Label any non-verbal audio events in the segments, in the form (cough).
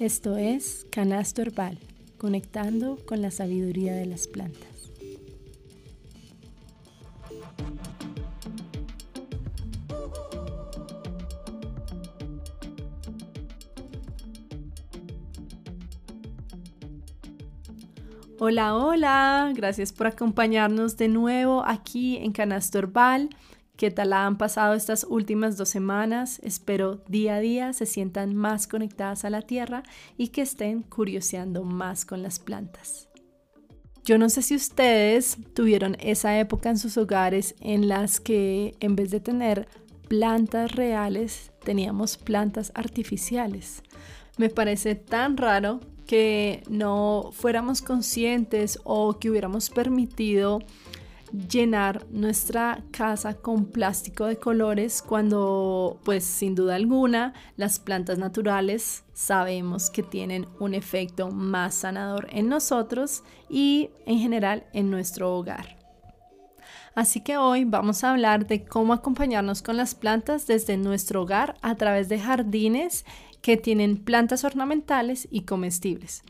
Esto es Canasto Herbal, conectando con la sabiduría de las plantas. Hola, hola, gracias por acompañarnos de nuevo aquí en Canasto Herbal. ¿Qué tal han pasado estas últimas dos semanas? Espero día a día se sientan más conectadas a la tierra y que estén curioseando más con las plantas. Yo no sé si ustedes tuvieron esa época en sus hogares en las que en vez de tener plantas reales, teníamos plantas artificiales. Me parece tan raro que no fuéramos conscientes o que hubiéramos permitido llenar nuestra casa con plástico de colores cuando pues sin duda alguna las plantas naturales sabemos que tienen un efecto más sanador en nosotros y en general en nuestro hogar. Así que hoy vamos a hablar de cómo acompañarnos con las plantas desde nuestro hogar a través de jardines que tienen plantas ornamentales y comestibles.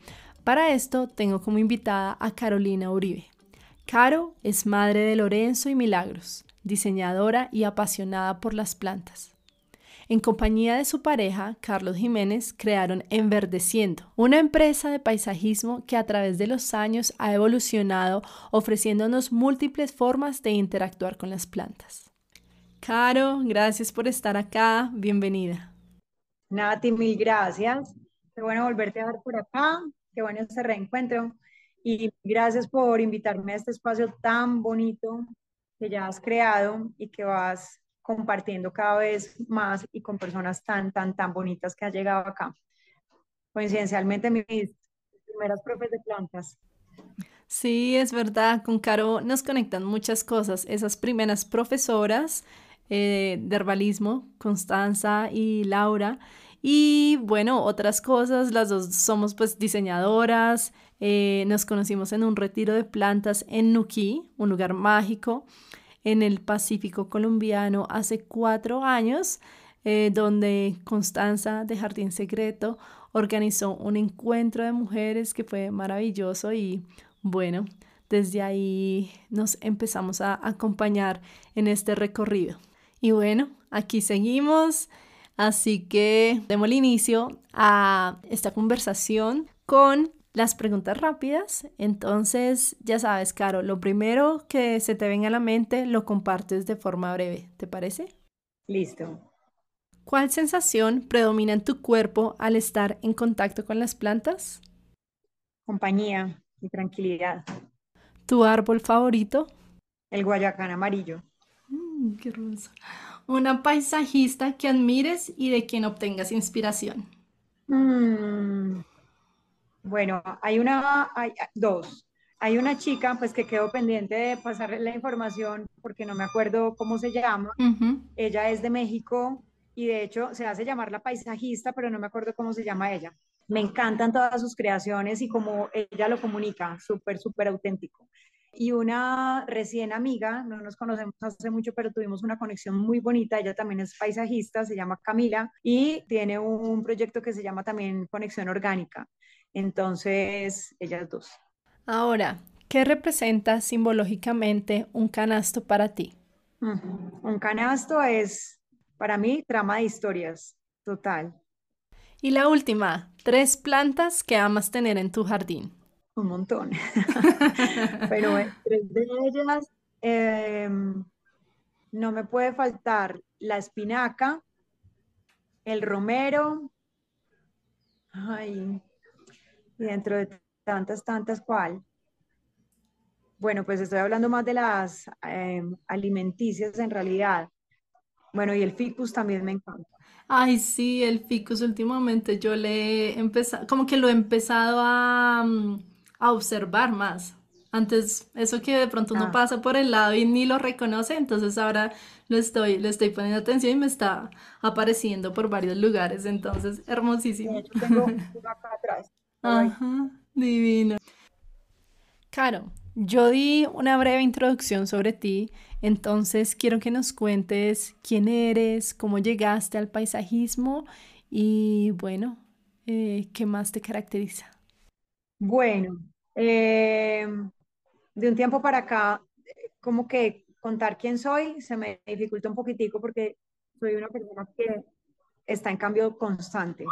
Para esto tengo como invitada a Carolina Uribe. Caro es madre de Lorenzo y Milagros, diseñadora y apasionada por las plantas. En compañía de su pareja, Carlos Jiménez, crearon Enverdeciendo, una empresa de paisajismo que a través de los años ha evolucionado ofreciéndonos múltiples formas de interactuar con las plantas. Caro, gracias por estar acá, bienvenida. Nati, mil gracias. Qué bueno volverte a ver por acá, qué bueno este reencuentro. Y gracias por invitarme a este espacio tan bonito que ya has creado y que vas compartiendo cada vez más y con personas tan, tan, tan bonitas que han llegado acá. Coincidencialmente, mis primeras profes de plantas. Sí, es verdad, con Caro nos conectan muchas cosas. Esas primeras profesoras eh, de herbalismo, Constanza y Laura, y bueno, otras cosas, las dos somos pues diseñadoras, eh, nos conocimos en un retiro de plantas en Nuquí, un lugar mágico en el Pacífico colombiano hace cuatro años, eh, donde Constanza de Jardín Secreto organizó un encuentro de mujeres que fue maravilloso y bueno, desde ahí nos empezamos a acompañar en este recorrido. Y bueno, aquí seguimos. Así que demos el inicio a esta conversación con las preguntas rápidas. Entonces, ya sabes, Caro, lo primero que se te venga a la mente lo compartes de forma breve. ¿Te parece? Listo. ¿Cuál sensación predomina en tu cuerpo al estar en contacto con las plantas? Compañía y tranquilidad. ¿Tu árbol favorito? El guayacán amarillo. Mm, qué hermoso. Una paisajista que admires y de quien obtengas inspiración. Mm, bueno, hay una, hay dos. Hay una chica pues que quedó pendiente de pasarle la información porque no me acuerdo cómo se llama. Ella es de México y de hecho se hace llamar la paisajista, pero no me acuerdo cómo se llama ella. Me encantan todas sus creaciones y cómo ella lo comunica, súper, súper auténtico y una recién amiga, no nos conocemos hace mucho, pero tuvimos una conexión muy bonita, ella también es paisajista, se llama Camila y tiene un proyecto que se llama también Conexión Orgánica. Entonces, ellas dos. Ahora, ¿qué representa simbológicamente un canasto para ti? Un canasto es, para mí, trama de historias, total. Y la última, tres plantas que amas tener en tu jardín un montón. (laughs) Pero entre de ellas em, no me puede faltar la espinaca, el romero, ay, y dentro de tantas, tantas, ¿cuál? Bueno, pues estoy hablando más de las em, alimenticias en realidad. Bueno, y el ficus también me encanta. Ay, sí, el ficus últimamente yo le he empezado, como que lo he empezado a, mm, a observar más. Antes, eso que de pronto uno ah. pasa por el lado y ni lo reconoce, entonces ahora lo estoy, le estoy poniendo atención y me está apareciendo por varios lugares, entonces hermosísimo. tengo (laughs) acá atrás. Ajá, divino. Caro, yo di una breve introducción sobre ti, entonces quiero que nos cuentes quién eres, cómo llegaste al paisajismo y bueno, eh, ¿qué más te caracteriza? Bueno, eh, de un tiempo para acá, como que contar quién soy se me dificulta un poquitico porque soy una persona que está en cambio constante.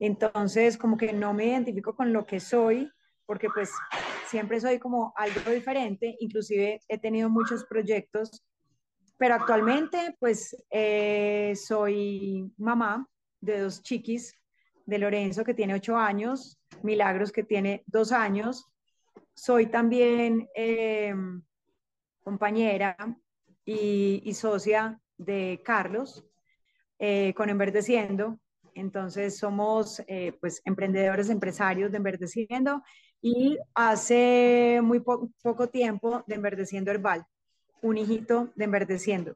Entonces, como que no me identifico con lo que soy, porque pues siempre soy como algo diferente, inclusive he tenido muchos proyectos, pero actualmente pues eh, soy mamá de dos chiquis, de Lorenzo que tiene ocho años, Milagros que tiene dos años, soy también eh, compañera y, socia de Carlos eh, con Enverdeciendo. Entonces somos pues emprendedores, empresarios de Enverdeciendo y hace muy poco tiempo de Enverdeciendo Herbal, un hijito de Enverdeciendo,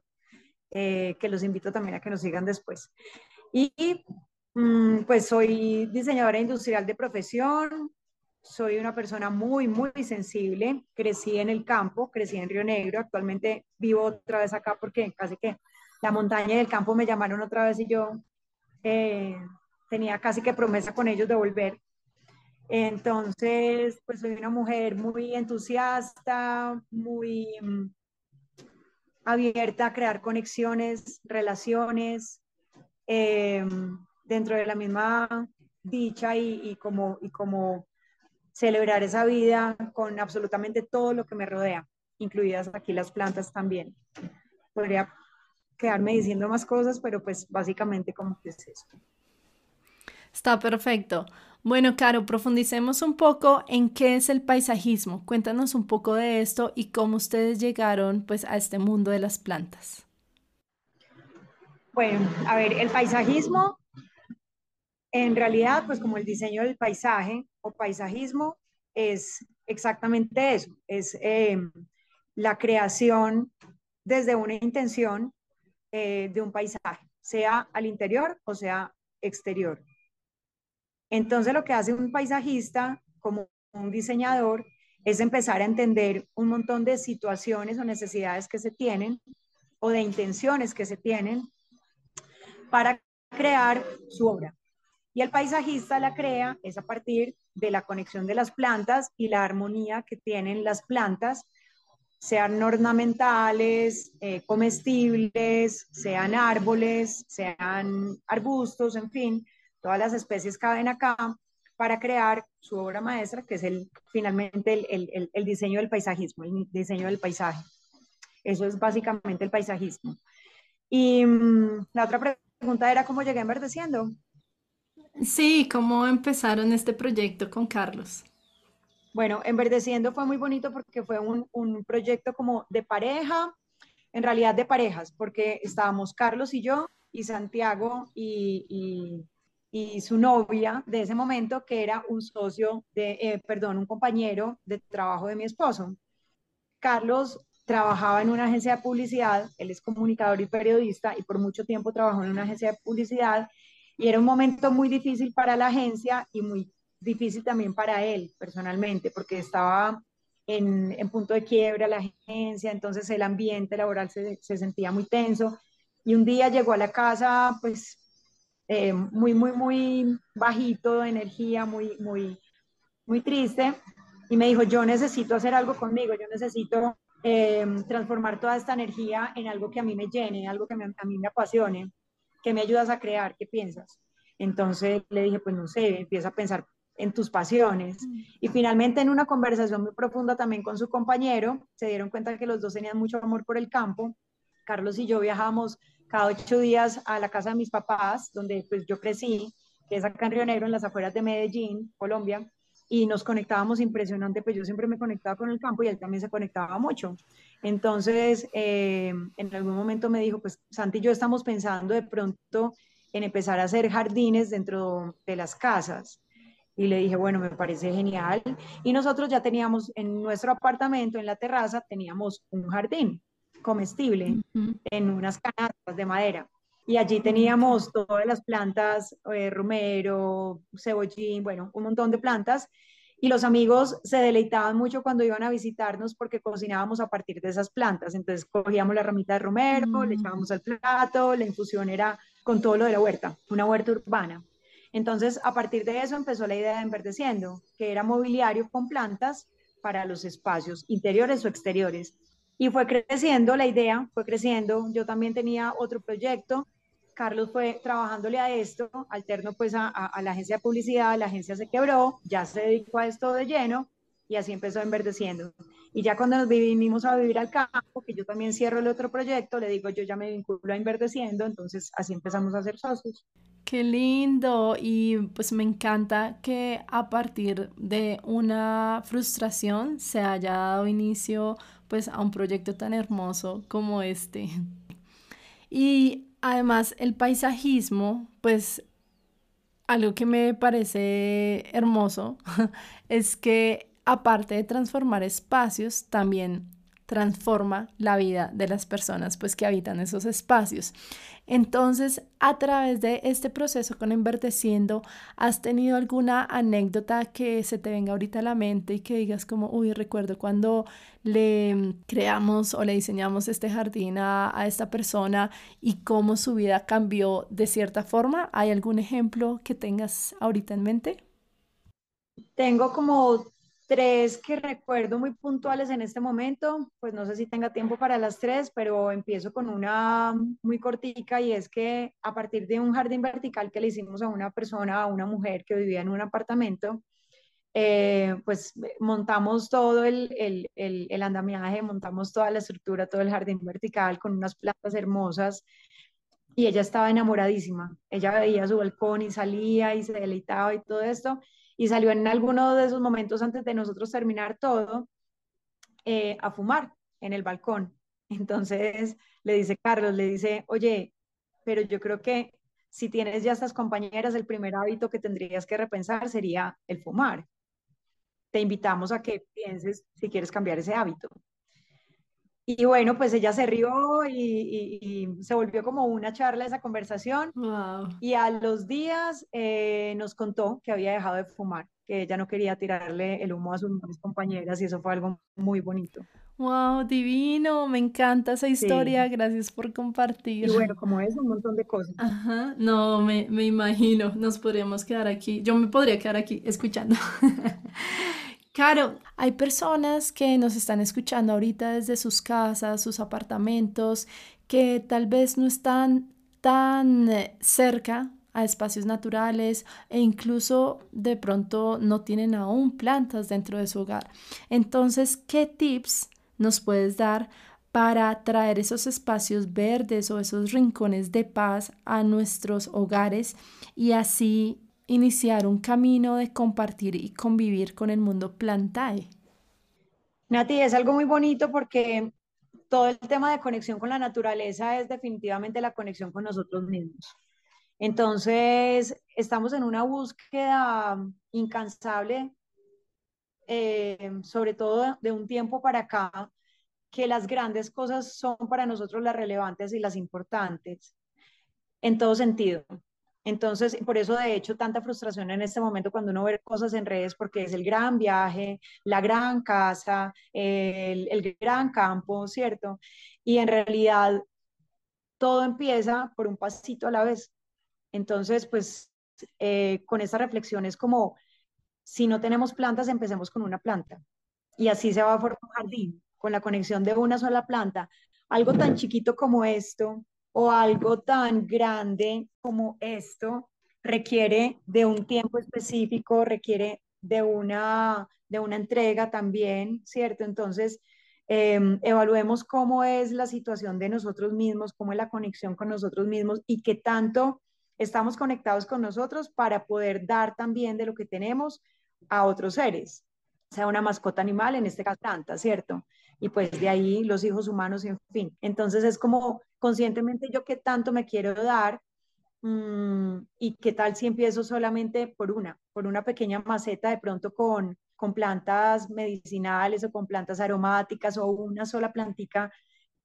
eh, que los invito también a que nos sigan después. Y mm, pues soy diseñadora industrial de profesión, soy una persona muy, muy sensible, crecí en el campo, crecí en Río Negro, actualmente vivo otra vez acá porque casi que la montaña y el campo me llamaron otra vez y yo eh, tenía casi que promesa con ellos de volver entonces, pues soy una mujer muy entusiasta, muy mm, abierta a crear conexiones, relaciones em, dentro de la misma dicha y, como, y como celebrar esa vida con absolutamente todo lo que me rodea, incluidas aquí las plantas también. Podría quedarme diciendo más cosas, pero pues básicamente como que es eso. Está perfecto. Bueno, Caro, profundicemos un poco en qué es el paisajismo. Cuéntanos un poco de esto y cómo ustedes llegaron pues a este mundo de las plantas. Bueno, a ver, el paisajismo en realidad pues como el diseño del paisaje o paisajismo es exactamente eso, es em, la creación desde una intención eh, de un paisaje, sea al interior o sea exterior. Entonces lo que hace un paisajista como un diseñador es empezar a entender un montón de situaciones o necesidades que se tienen o de intenciones que se tienen para crear su obra. Y el paisajista la crea es a partir de la conexión de las plantas y la armonía que tienen las plantas, sean ornamentales, eh, comestibles, sean árboles, sean arbustos, en fin, todas las especies caben acá para crear su obra maestra, que es el, finalmente el, diseño del paisajismo, el diseño del paisaje. Eso es básicamente el paisajismo. Y mm, la otra pregunta era cómo llegué a enverdeciendo. Sí, ¿cómo empezaron este proyecto con Carlos? Bueno, Enverdeciendo fue muy bonito porque fue un, un, proyecto como de pareja, en realidad de parejas, porque estábamos Carlos y yo y Santiago y, y su novia de ese momento, que era un socio de, eh, perdón, un compañero de trabajo de mi esposo. Carlos trabajaba en una agencia de publicidad, él es comunicador y periodista y por mucho tiempo trabajó en una agencia de publicidad y era un momento muy difícil para la agencia y muy difícil también para él personalmente, porque estaba en, en punto de quiebra la agencia, entonces el ambiente laboral se, se sentía muy tenso y un día llegó a la casa pues eh, muy, muy, muy bajito de energía, muy, muy, muy triste, y me dijo, yo necesito hacer algo conmigo, yo necesito eh, transformar toda esta energía en algo que a mí me llene, algo que a mí me apasione, que me ayudas a crear, ¿qué piensas? Entonces le dije, pues no sé, empieza a pensar en tus pasiones. Y finalmente en una conversación muy profunda también con su compañero, se dieron cuenta que los dos tenían mucho amor por el campo. Carlos y yo viajamos cada ocho días a la casa de mis papás, donde pues yo crecí, que es acá en Río Negro, en las afueras de Medellín, Colombia, y nos conectábamos impresionante, pues yo siempre me conectaba con el campo y él también se conectaba mucho. Entonces, eh, en algún momento me dijo, pues Santi y yo estamos pensando de pronto en empezar a hacer jardines dentro de las casas. Y le dije, bueno, me parece genial. Y nosotros ya teníamos en nuestro apartamento, en la terraza, teníamos un jardín comestible en unas canastas de madera. Y allí teníamos todas las plantas, eh, romero, cebollín, bueno, un montón de plantas. Y los amigos se deleitaban mucho cuando iban a visitarnos porque cocinábamos a partir de esas plantas. Entonces cogíamos la ramita de romero, le mm. echábamos al plato, la infusión era con todo lo de la huerta, una huerta urbana. Entonces, a partir de eso empezó la idea de Enverdeciendo, que era mobiliario con plantas para los espacios interiores o exteriores. Y fue creciendo la idea, fue creciendo. Yo también tenía otro proyecto. Carlos fue trabajándole a esto, alterno pues a, la agencia de publicidad, la agencia se quebró, ya se dedicó a esto de lleno y así empezó enverdeciendo. Y ya cuando nos vinimos a vivir al campo, que yo también cierro el otro proyecto, le digo, yo ya me vinculo a enverdeciendo, entonces así empezamos a ser socios. Qué lindo y pues me encanta que a partir de una frustración se haya dado inicio pues a un proyecto tan hermoso como este. Y además el paisajismo pues algo que me parece hermoso (laughs) es que aparte de transformar espacios, también transforma la vida de las personas pues que habitan esos espacios. Entonces, a través de este proceso con Enverdeciendo, ¿has tenido alguna anécdota que se te venga ahorita a la mente y que digas como, uy, recuerdo cuando le creamos o le diseñamos este jardín a, a esta persona y cómo su vida cambió de cierta forma? ¿Hay algún ejemplo que tengas ahorita en mente? Tengo como Tres que recuerdo muy puntuales en este momento, pues no sé si tenga tiempo para las tres, pero empiezo con una muy cortica y es que a partir de un jardín vertical que le hicimos a una persona, a una mujer que vivía en un apartamento, eh, pues montamos todo el, el, el, el, andamiaje, montamos toda la estructura, todo el jardín vertical con unas plantas hermosas y ella estaba enamoradísima. Ella veía su balcón y salía y se deleitaba y todo esto y salió en alguno de esos momentos antes de nosotros terminar todo eh, a fumar en el balcón. Entonces le dice Carlos, le dice, oye, pero yo creo que si tienes ya estas compañeras, el primer hábito que tendrías que repensar sería el fumar. Te invitamos a que pienses si quieres cambiar ese hábito. Y bueno, pues ella se rió y, se volvió como una charla esa conversación. Y a los días eh, nos contó que había dejado de fumar, que ella no quería tirarle el humo a sus compañeras y eso fue algo muy bonito. Wow, divino, me encanta esa historia, gracias por compartir. Y bueno, como es, un montón de cosas. Ajá, no, me, me imagino, nos podríamos quedar aquí, yo me podría quedar aquí escuchando. (laughs) Claro, hay personas que nos están escuchando ahorita desde sus casas, sus apartamentos, que tal vez no están tan cerca a espacios naturales e incluso de pronto no tienen aún plantas dentro de su hogar. Entonces, ¿qué tips nos puedes dar para traer esos espacios verdes o esos rincones de paz a nuestros hogares y así iniciar un camino de compartir y convivir con el mundo plantae. Nati, es algo muy bonito porque todo el tema de conexión con la naturaleza es definitivamente la conexión con nosotros mismos. Entonces, estamos en una búsqueda incansable, eh, sobre todo de un tiempo para acá, que las grandes cosas son para nosotros las relevantes y las importantes, en todo sentido. Entonces, por eso de hecho tanta frustración en este momento cuando uno ve cosas en redes, porque es el gran viaje, la gran casa, el, el gran campo, ¿cierto? Y en realidad todo empieza por un pasito a la vez. Entonces, pues eh, con esta reflexión es como, si no tenemos plantas, empecemos con una planta. Y así se va a formar un jardín, con la conexión de una sola planta. Algo tan chiquito como esto, o algo tan grande como esto requiere de un tiempo específico, requiere de una, de una entrega también, ¿cierto? Entonces, em, evaluemos cómo es la situación de nosotros mismos, cómo es la conexión con nosotros mismos y qué tanto estamos conectados con nosotros para poder dar también de lo que tenemos a otros seres, sea una mascota animal, en este caso planta, ¿cierto? Y pues de ahí los hijos humanos, en fin. Entonces es como conscientemente yo qué tanto me quiero dar mm, y qué tal si empiezo solamente por una, por una pequeña maceta de pronto con, con plantas medicinales o con plantas aromáticas o una sola plantica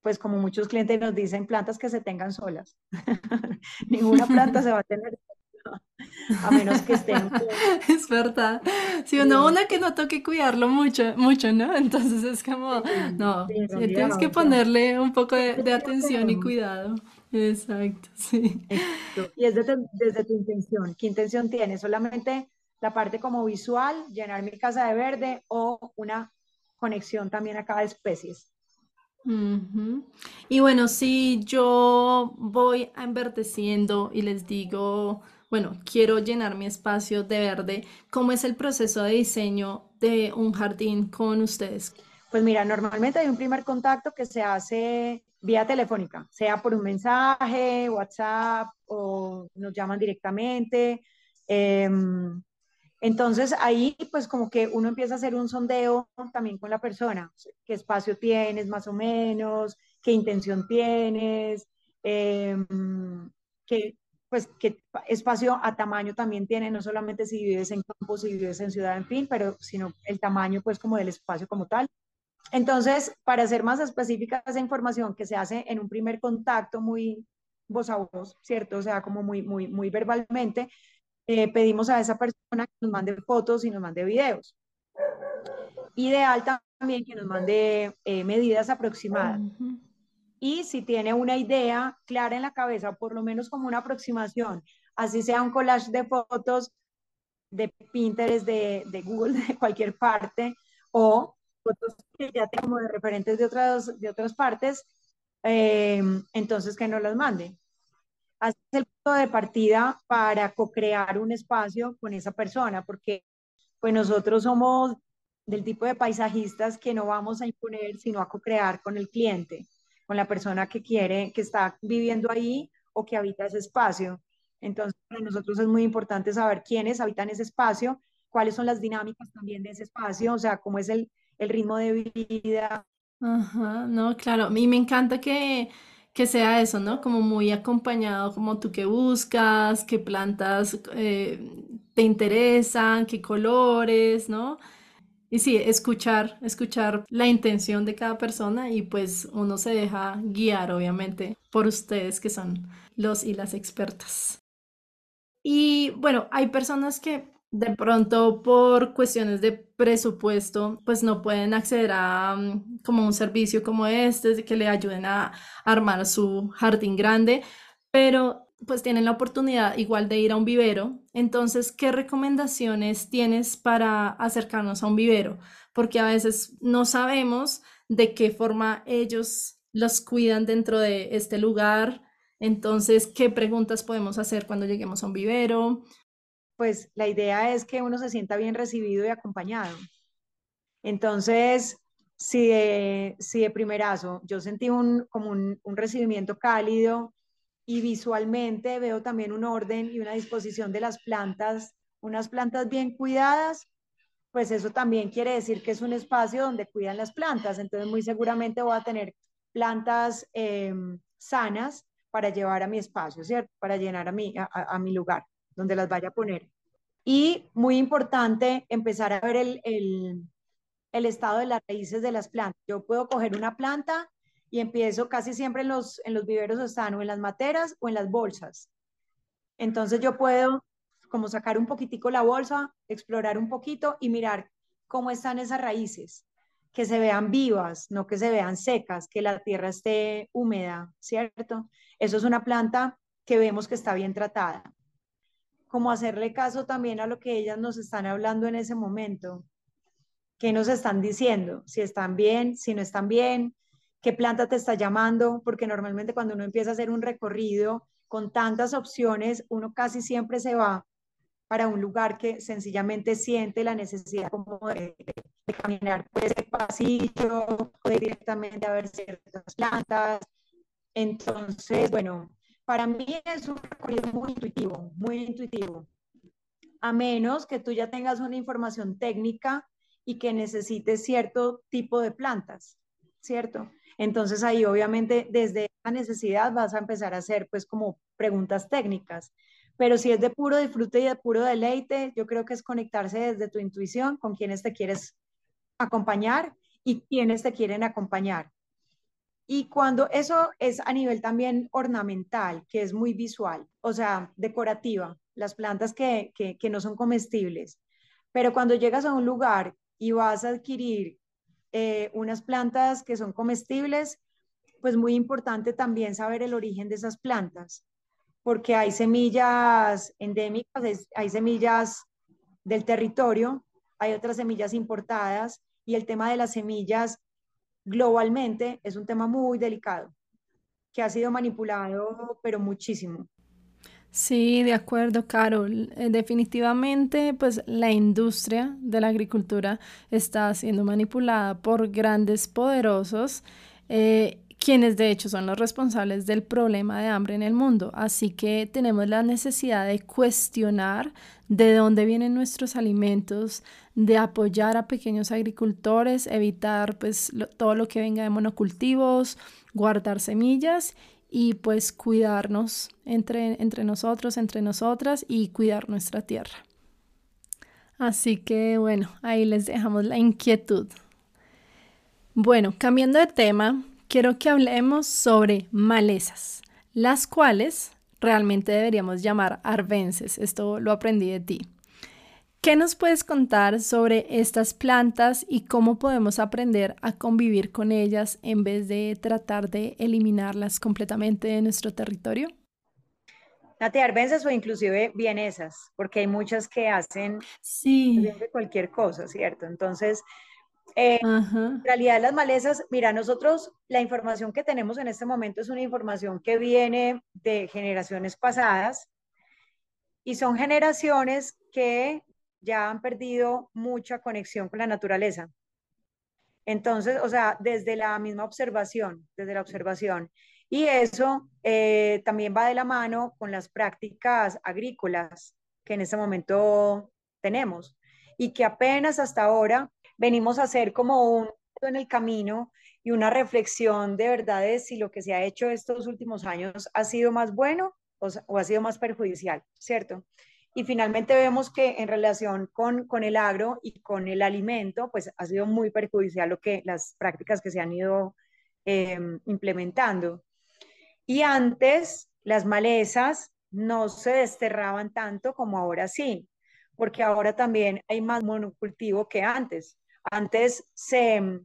pues como muchos clientes nos dicen, plantas que se tengan solas. (laughs) Ninguna planta se va a tener. (laughs) a menos que estén. (laughs) es verdad. Si uno, una que no toque cuidarlo mucho, mucho, ¿no? (laughs) Entonces es como, no, tienes que ponerle un poco de, atención y cuidado. Exacto, sí. Y es desde, desde tu intención. ¿Qué intención tienes? Solamente la parte como visual, llenar mi casa de verde o una conexión también a cada especie. Y bueno, si yo voy enverdeciendo y les digo, bueno, quiero llenar mi espacio de verde, ¿cómo es el proceso de diseño de un jardín con ustedes? Pues mira, normalmente hay un primer contacto que se hace vía telefónica, sea por un mensaje, WhatsApp o nos llaman directamente. Em, entonces ahí pues como que uno empieza a hacer un sondeo también con la persona, qué espacio tienes más o menos, qué intención tienes, em, qué, pues qué espacio a tamaño también tiene, no solamente si vives en campo, si vives en ciudad, en fin, pero sino el tamaño pues como del espacio como tal. Entonces, para ser más específica esa información que se hace en un primer contacto muy voz a voz, ¿cierto? O sea, como muy, muy, muy verbalmente, eh, pedimos a esa persona que nos mande fotos y nos mande videos. Ideal también que nos mande eh, medidas aproximadas. Y si tiene una idea clara en la cabeza, por lo menos como una aproximación, así sea un collage de fotos de Pinterest, de, de Google, (laughs) de cualquier parte, o fotos que ya tengo de referentes de otras, de otras partes, eh, entonces que nos las mande. Es el punto de partida para co-crear un espacio con esa persona, porque pues nosotros somos del tipo de paisajistas que no vamos a imponer, sino a co-crear con el cliente, con la persona que quiere, que está viviendo ahí o que habita ese espacio. Entonces, para nosotros es muy importante saber quiénes habitan ese espacio, cuáles son las dinámicas también de ese espacio, o sea, cómo es el, el ritmo de vida. Ajá, no, claro, mí me encanta que que sea eso, ¿no? Como muy acompañado, como tú que buscas, qué plantas eh, te interesan, qué colores, ¿no? Y sí, escuchar, escuchar la intención de cada persona y pues uno se deja guiar, obviamente, por ustedes que son los y las expertas. Y bueno, hay personas que de pronto por cuestiones de presupuesto, pues no pueden acceder a mm, como un servicio como este, que le ayuden a armar su jardín grande, pero pues tienen la oportunidad igual de ir a un vivero. Entonces, ¿qué recomendaciones tienes para acercarnos a un vivero? Porque a veces no sabemos de qué forma ellos los cuidan dentro de este lugar. Entonces, ¿qué preguntas podemos hacer cuando lleguemos a un vivero? pues la idea es que uno se sienta bien recibido y acompañado. Entonces, si de, si de primerazo yo sentí un, como un, un recibimiento cálido y visualmente veo también un orden y una disposición de las plantas, unas plantas bien cuidadas, pues eso también quiere decir que es un espacio donde cuidan las plantas. Entonces, muy seguramente voy a tener plantas em, sanas para llevar a mi espacio, ¿cierto? Para llenar a mi, a mi lugar donde las vaya a poner. Y muy importante, empezar a ver el, el, el estado de las raíces de las plantas. Yo puedo coger una planta y empiezo casi siempre en los, en los viveros están o en las materas o en las bolsas. Entonces yo puedo como sacar un poquitico la bolsa, explorar un poquito y mirar cómo están esas raíces, que se vean vivas, no que se vean secas, que la tierra esté húmeda, ¿cierto? Eso es una planta que vemos que está bien tratada como hacerle caso también a lo que ellas nos están hablando en ese momento. ¿Qué nos están diciendo? Si están bien, si no están bien, qué planta te está llamando, porque normalmente cuando uno empieza a hacer un recorrido con tantas opciones, uno casi siempre se va para un lugar que sencillamente siente la necesidad como de, caminar por ese pasillo o de directamente a ver ciertas plantas. Entonces, bueno, para mí es un recorrido muy intuitivo, muy intuitivo. A menos que tú ya tengas una información técnica y que necesites cierto tipo de plantas, ¿cierto? Entonces ahí obviamente desde esa necesidad vas a empezar a hacer pues como preguntas técnicas. Pero si es de puro disfrute y de puro deleite, yo creo que es conectarse desde tu intuición con quienes te quieres acompañar y quienes te quieren acompañar Y cuando eso es a nivel también ornamental, que es muy visual, o sea, decorativa, las plantas que, que, no son comestibles. Pero cuando llegas a un lugar y vas a adquirir eh, unas plantas que son comestibles, pues muy importante también saber el origen de esas plantas, porque hay semillas endémicas, hay semillas del territorio, hay otras semillas importadas y el tema de las semillas globalmente es un tema muy delicado, que ha sido manipulado, pero muchísimo. Sí, de acuerdo, Carol. Eh, definitivamente, pues la industria de la agricultura está siendo manipulada por grandes poderosos, eh, quienes de hecho son los responsables del problema de hambre en el mundo. Así que tenemos la necesidad de cuestionar de dónde vienen nuestros alimentos, de apoyar a pequeños agricultores, evitar pues todo lo que venga de monocultivos, guardar semillas y pues cuidarnos entre, entre nosotros, entre nosotras y cuidar nuestra tierra. Así que bueno, ahí les dejamos la inquietud. Bueno, cambiando de tema, quiero que hablemos sobre malezas, las cuales realmente deberíamos llamar arbences. Esto lo aprendí de ti. ¿Qué nos puedes contar sobre estas plantas y cómo podemos aprender a convivir con ellas en vez de tratar de eliminarlas completamente de nuestro territorio? Nati, arbences o inclusive vienesas, porque hay muchas que hacen sí. cualquier cosa, ¿cierto? Entonces, eh, en realidad las malezas, mira, nosotros la información que tenemos en este momento es una información que viene de generaciones pasadas y son generaciones que ya han perdido mucha conexión con la naturaleza. Entonces, o sea, desde la misma observación, desde la observación. Y eso eh, también va de la mano con las prácticas agrícolas que en este momento tenemos y que apenas hasta ahora venimos a hacer como un en el camino y una reflexión de verdad de si lo que se ha hecho estos últimos años ha sido más bueno o, o ha sido más perjudicial, ¿cierto? Y finalmente vemos que en relación con, con el agro y con el alimento, pues ha sido muy perjudicial lo que las prácticas que se han ido em, implementando. Y antes las malezas no se desterraban tanto como ahora sí, porque ahora también hay más monocultivo que antes. Antes se,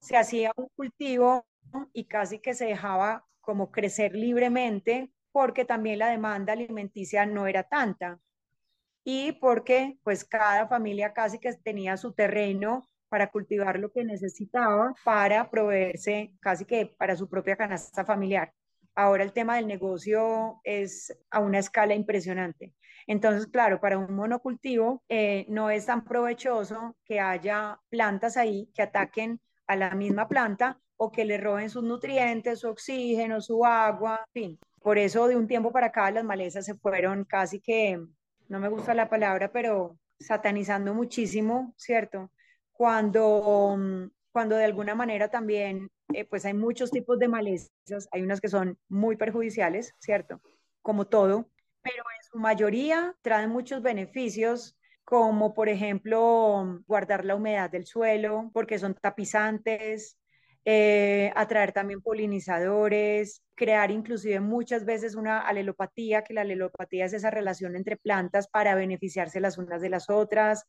se hacía un cultivo y casi que se dejaba como crecer libremente porque también la demanda alimenticia no era tanta y porque pues cada familia casi que tenía su terreno para cultivar lo que necesitaba para proveerse casi que para su propia canasta familiar. Ahora el tema del negocio es a una escala impresionante. Entonces, claro, para un monocultivo eh, no es tan provechoso que haya plantas ahí que ataquen a la misma planta o que le roben sus nutrientes, su oxígeno, su agua, en fin. Por eso de un tiempo para acá las malezas se fueron casi que no me gusta la palabra, pero satanizando muchísimo, ¿cierto? Cuando, mm, cuando de alguna manera también, eh, pues hay muchos tipos de malezas, hay unas que son muy perjudiciales, ¿cierto? Como todo, pero en su mayoría traen muchos beneficios como por ejemplo guardar la humedad del suelo, porque son tapizantes, eh, atraer también polinizadores, crear inclusive muchas veces una alelopatía, que la alelopatía es esa relación entre plantas para beneficiarse las unas de las otras.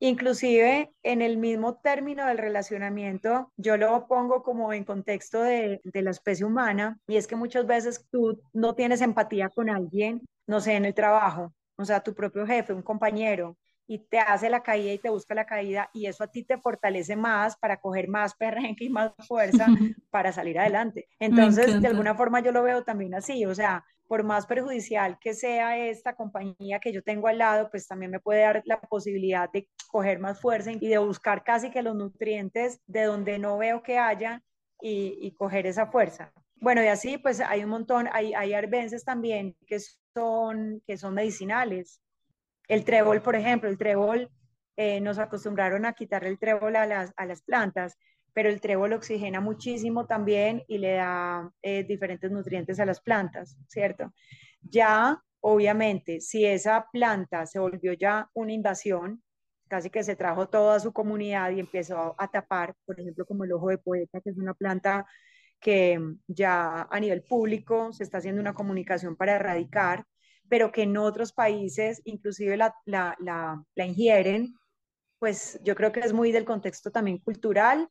Inclusive en el mismo término del relacionamiento, yo lo pongo como en contexto de, de la especie humana, y es que muchas veces tú no tienes empatía con alguien, no sé, en el trabajo, o sea, tu propio jefe, un compañero, y te hace la caída y te busca la caída y eso a ti te fortalece más para coger más perrenque y más fuerza (laughs) para salir adelante. Entonces, de alguna forma yo lo veo también así, o sea, por más perjudicial que sea esta compañía que yo tengo al lado, pues también me puede dar la posibilidad de coger más fuerza y de buscar casi que los nutrientes de donde no veo que haya y, y coger esa fuerza. Bueno, y así pues hay un montón, hay, hay arbences también que son, que son medicinales, el trébol, por ejemplo, el trébol, eh, nos acostumbraron a quitar el trébol a las, a las plantas, pero el trébol oxigena muchísimo también y le da eh, diferentes nutrientes a las plantas, ¿cierto? Ya, obviamente, si esa planta se volvió ya una invasión, casi que se trajo toda su comunidad y empezó a tapar, por ejemplo, como el ojo de poeta, que es una planta que ya a nivel público se está haciendo una comunicación para erradicar, pero que en otros países inclusive la, la, la, ingieren, pues yo creo que es muy del contexto también cultural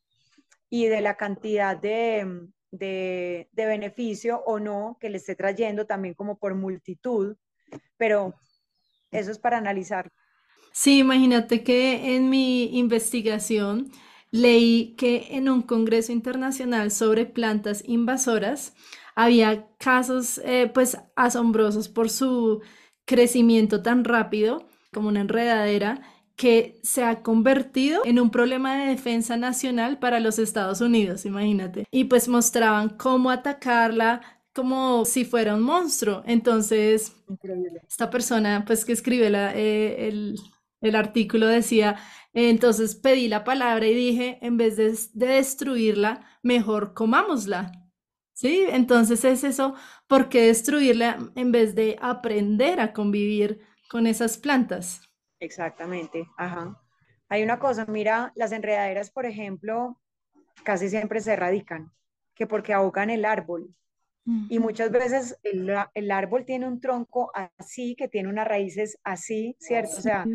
y de la cantidad de, de, de, beneficio o no que le esté trayendo también como por multitud, pero eso es para analizar. Sí, imagínate que en mi investigación leí que en un congreso internacional sobre plantas invasoras había casos eh, pues asombrosos por su crecimiento tan rápido como una enredadera que se ha convertido en un problema de defensa nacional para los Estados Unidos, imagínate. Y pues mostraban cómo atacarla como si fuera un monstruo. Entonces, esta persona pues que escribe eh, el, el artículo decía, entonces pedí la palabra y dije, en vez de, destruirla, mejor comámosla. ¿Sí? Entonces es eso, ¿por qué destruirla en vez de aprender a convivir con esas plantas? Exactamente, ajá. Hay una cosa, mira, las enredaderas, por ejemplo, casi siempre se erradican, que porque ahogan el árbol. Y muchas veces el, el, árbol tiene un tronco así, que tiene unas raíces así, ¿cierto? O sea,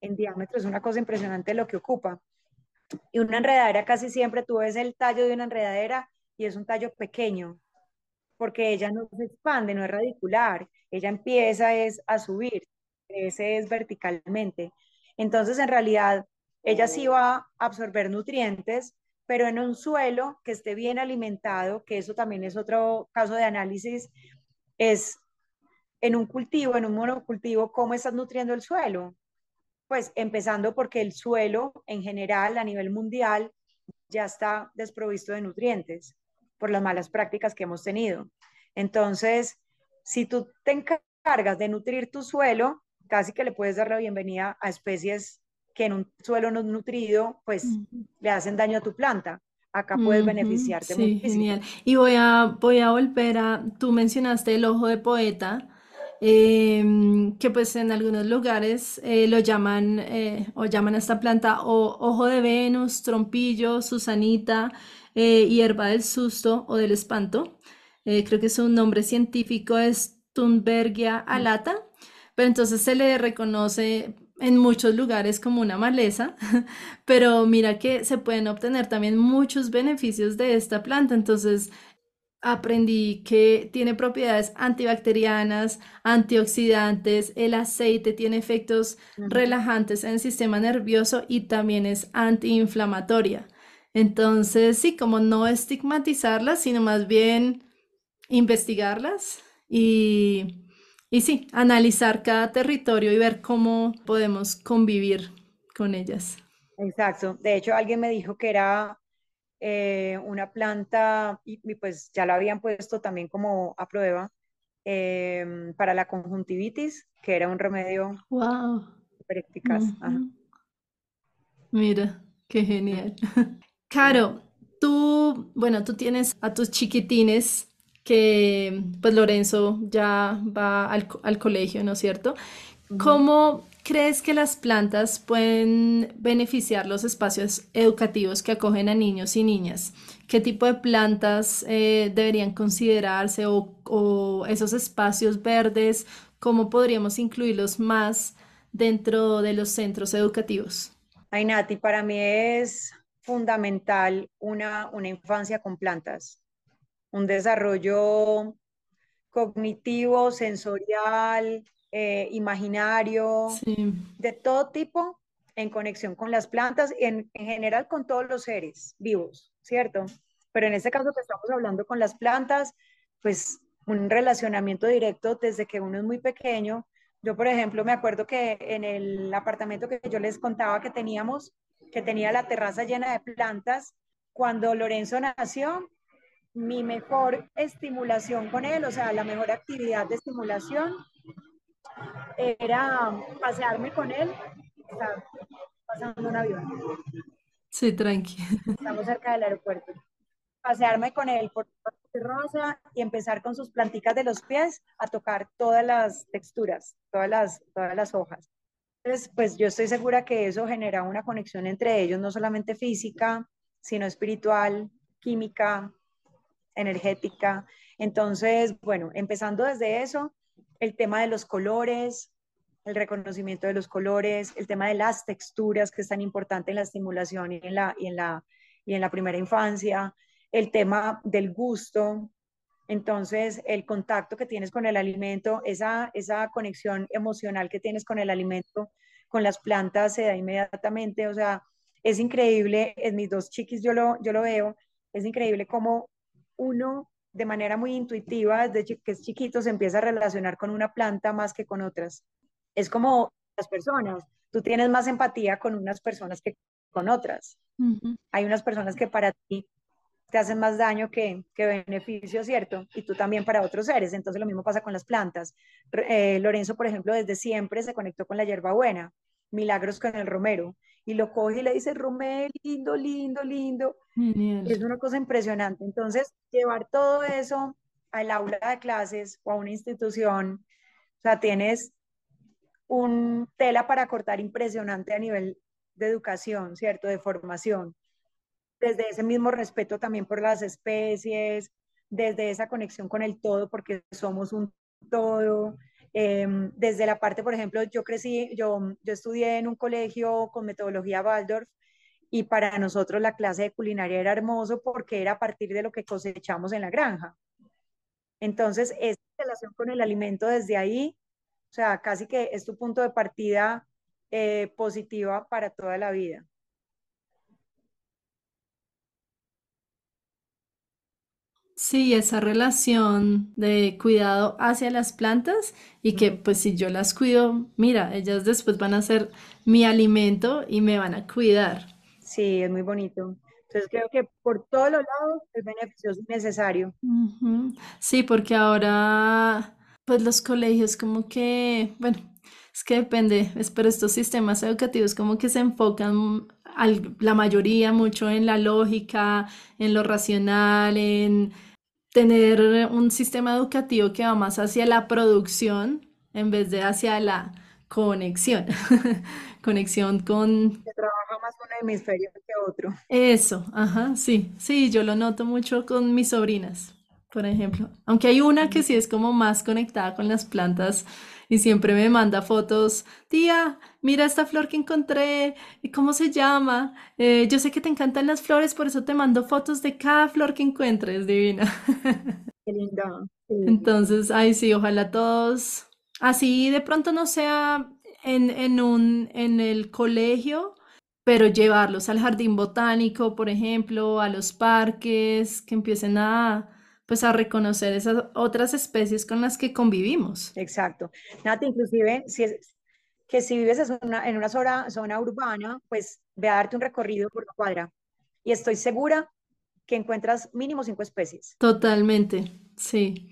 en diámetro, es una cosa impresionante lo que ocupa. Y una enredadera casi siempre tú ves el tallo de una enredadera y es un tallo pequeño, porque ella no se expande, no es radicular, ella empieza es a subir, ese es verticalmente. Entonces, en realidad, ella sí va a absorber nutrientes, pero en un suelo que esté bien alimentado, que eso también es otro caso de análisis, es en un cultivo, en un monocultivo, cómo estás nutriendo el suelo. Pues empezando porque el suelo en general a nivel mundial ya está desprovisto de nutrientes por las malas prácticas que hemos tenido. Entonces, si tú te encargas de nutrir tu suelo, casi que le puedes dar la bienvenida a especies que en un suelo no nutrido, pues le hacen daño a tu planta. Acá puedes beneficiarte sí, Genial. Y voy a, voy a volver a, tú mencionaste el ojo de poeta, Em, que pues en algunos lugares eh, lo llaman eh, o llaman a esta planta o, ojo de Venus, trompillo, susanita, eh, hierba del susto o del espanto. creo que su nombre científico es Thunbergia alata, pero entonces se le reconoce en muchos lugares como una maleza, (laughs) pero mira que se pueden obtener también muchos beneficios de esta planta, entonces aprendí que tiene propiedades antibacterianas, antioxidantes, el aceite tiene efectos relajantes en el sistema nervioso y también es antiinflamatoria. Entonces, sí, como no estigmatizarlas, sino más bien investigarlas y, y sí, analizar cada territorio y ver cómo podemos convivir con ellas. Exacto. De hecho, alguien me dijo que era eh, una planta, y, pues ya la habían puesto también como a prueba, em, para la conjuntivitis, que era un remedio wow. súper eficaz. Mira, qué genial. Caro, tú, bueno, tú tienes a tus chiquitines que, pues Lorenzo ya va al, al colegio, ¿no es cierto? ¿Cómo crees que las plantas pueden beneficiar los espacios educativos que acogen a niños y niñas? ¿Qué tipo de plantas eh, deberían considerarse o, esos espacios verdes? ¿Cómo podríamos incluirlos más dentro de los centros educativos? Ay, Nati, para mí es fundamental una, una infancia con plantas, un desarrollo cognitivo, sensorial, eh, imaginario, de todo tipo en conexión con las plantas y en, en, general con todos los seres vivos, ¿cierto? Pero en este caso que estamos hablando con las plantas, pues un relacionamiento directo desde que uno es muy pequeño. Yo, por ejemplo, me acuerdo que en el apartamento que yo les contaba que teníamos, que tenía la terraza llena de plantas, cuando Lorenzo nació, mi mejor estimulación con él, o sea, la mejor actividad de estimulación era pasearme con él, pasando un avión. Sí, tranquilo. Estamos cerca del aeropuerto. Pasearme con él por rosa y empezar con sus planticas de los pies a tocar todas las texturas, todas las, todas las hojas. Pues yo estoy segura que eso genera una conexión entre ellos, no solamente física, sino espiritual, química, energética. Entonces, bueno, empezando desde eso, el tema de los colores, el reconocimiento de los colores, el tema de las texturas, que es tan importante en la estimulación y en la, y en la, y en la primera infancia, el tema del gusto, entonces el contacto que tienes con el alimento, esa, esa conexión emocional que tienes con el alimento, con las plantas, se da inmediatamente, o sea, es increíble, en mis dos chiquis yo lo, yo lo veo, es increíble cómo uno de manera muy intuitiva, desde que es chiquito, se empieza a relacionar con una planta más que con otras. Es como las personas, tú tienes más empatía con unas personas que con otras. Hay unas personas que para ti te hacen más daño que, que, beneficio, ¿cierto? Y tú también para otros seres. Entonces lo mismo pasa con las plantas. Eh, Lorenzo, por ejemplo, desde siempre se conectó con la hierbabuena, milagros con el romero y lo coge y le dice, Romero, lindo, lindo, lindo. Es una cosa impresionante. Entonces, llevar todo eso al aula de clases o a una institución, o sea, tienes un tela para cortar impresionante a nivel de educación, ¿cierto? De formación. Desde ese mismo respeto también por las especies, desde esa conexión con el todo, porque somos un todo, Em, desde la parte, por ejemplo, yo crecí, yo, yo estudié en un colegio con metodología Waldorf y para nosotros la clase de culinaria era hermoso porque era a partir de lo que cosechamos en la granja. Entonces, esa relación con el alimento desde ahí, o sea, casi que es tu punto de partida eh, positiva para toda la vida. Sí, esa relación de cuidado hacia las plantas y que pues si yo las cuido, mira, ellas después van a ser mi alimento y me van a cuidar. Sí, es muy bonito. Entonces creo que por todos los lados es beneficioso y necesario. Sí, porque ahora pues los colegios como que, bueno, es que depende, es, pero estos sistemas educativos como que se enfocan la mayoría mucho en la lógica, en lo racional, en tener un sistema educativo que va más hacia la producción en vez de hacia la conexión. (laughs) conexión con... Que trabaja más un hemisferio que otro. Eso, ajá, sí, sí, yo lo noto mucho con mis sobrinas, por ejemplo. Aunque hay una que sí es como más conectada con las plantas y siempre me manda fotos, tía, mira esta flor que encontré, ¿cómo se llama? Eh, yo sé que te encantan las flores, por eso te mando fotos de cada flor que encuentres, divina. (laughs) Qué linda. Entonces, ay, sí, ojalá todos, así de pronto no sea en, en, un, en el colegio, pero llevarlos al jardín botánico, por ejemplo, a los parques, que empiecen a pues a reconocer esas otras especies con las que convivimos. Exacto. Nati, inclusive, si es, que si vives en una, en una zona, zona urbana, pues ve a darte un recorrido por la cuadra. Y estoy segura que encuentras mínimo cinco especies. Totalmente, sí.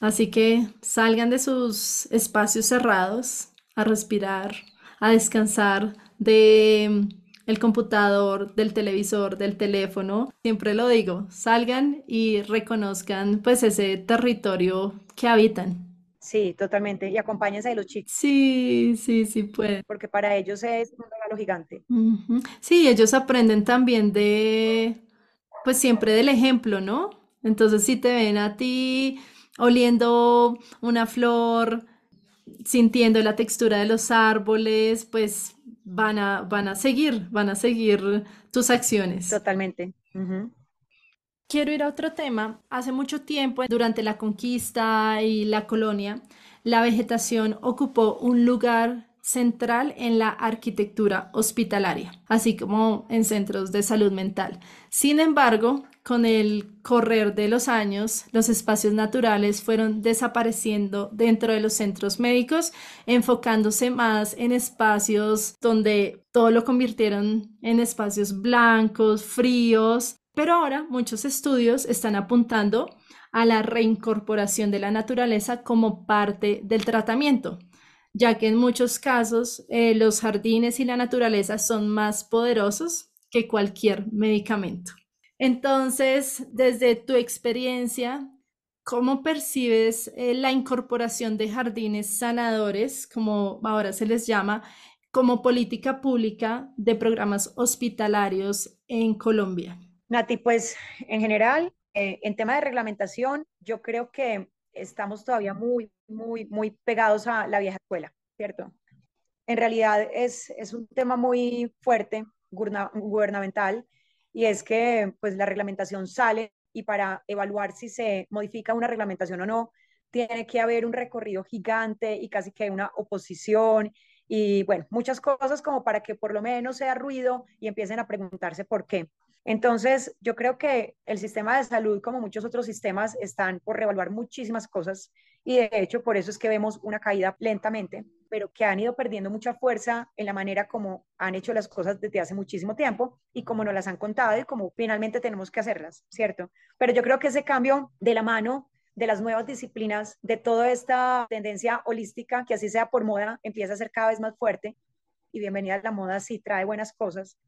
Así que salgan de sus espacios cerrados a respirar, a descansar de el computador, del televisor, del teléfono. Siempre lo digo, salgan y reconozcan pues ese territorio que habitan. Sí, totalmente. Y acompáñense de los chicos. Sí, sí, sí pueden. Porque para ellos es un regalo gigante. Sí, ellos aprenden también de, pues siempre del ejemplo, ¿no? Entonces, si te ven a ti oliendo una flor, sintiendo la textura de los árboles, pues van a, van a seguir, van a seguir tus acciones. Totalmente. Quiero ir a otro tema. Hace mucho tiempo, durante la conquista y la colonia, la vegetación ocupó un lugar central en la arquitectura hospitalaria, así como en centros de salud mental. Sin embargo, con el correr de los años, los espacios naturales fueron desapareciendo dentro de los centros médicos, enfocándose más en espacios donde todo lo convirtieron en espacios blancos, fríos, pero ahora muchos estudios están apuntando a la reincorporación de la naturaleza como parte del tratamiento, ya que en muchos casos eh, los jardines y la naturaleza son más poderosos que cualquier medicamento. Entonces, desde tu experiencia, ¿cómo percibes eh, la incorporación de jardines sanadores, como ahora se les llama, como política pública de programas hospitalarios en Colombia? Nati, pues en general eh, en tema de reglamentación, yo creo que estamos todavía muy, muy, muy pegados a la vieja escuela, ¿cierto? En realidad es, es un tema muy fuerte, gubernamental, y es que pues la reglamentación sale y para evaluar si se modifica una reglamentación o no, tiene que haber un recorrido gigante y casi que una oposición y bueno, muchas cosas como para que por lo menos sea ruido y empiecen a preguntarse por qué. Entonces, yo creo que el sistema de salud, como muchos otros sistemas, están por reevaluar muchísimas cosas y de hecho por eso es que vemos una caída lentamente, pero que han ido perdiendo mucha fuerza en la manera como han hecho las cosas desde hace muchísimo tiempo y como nos las han contado y como finalmente tenemos que hacerlas, ¿cierto? Pero yo creo que ese cambio de la mano de las nuevas disciplinas, de toda esta tendencia holística, que así sea por moda, empieza a ser cada vez más fuerte. Y bienvenida a la moda, sí trae buenas cosas.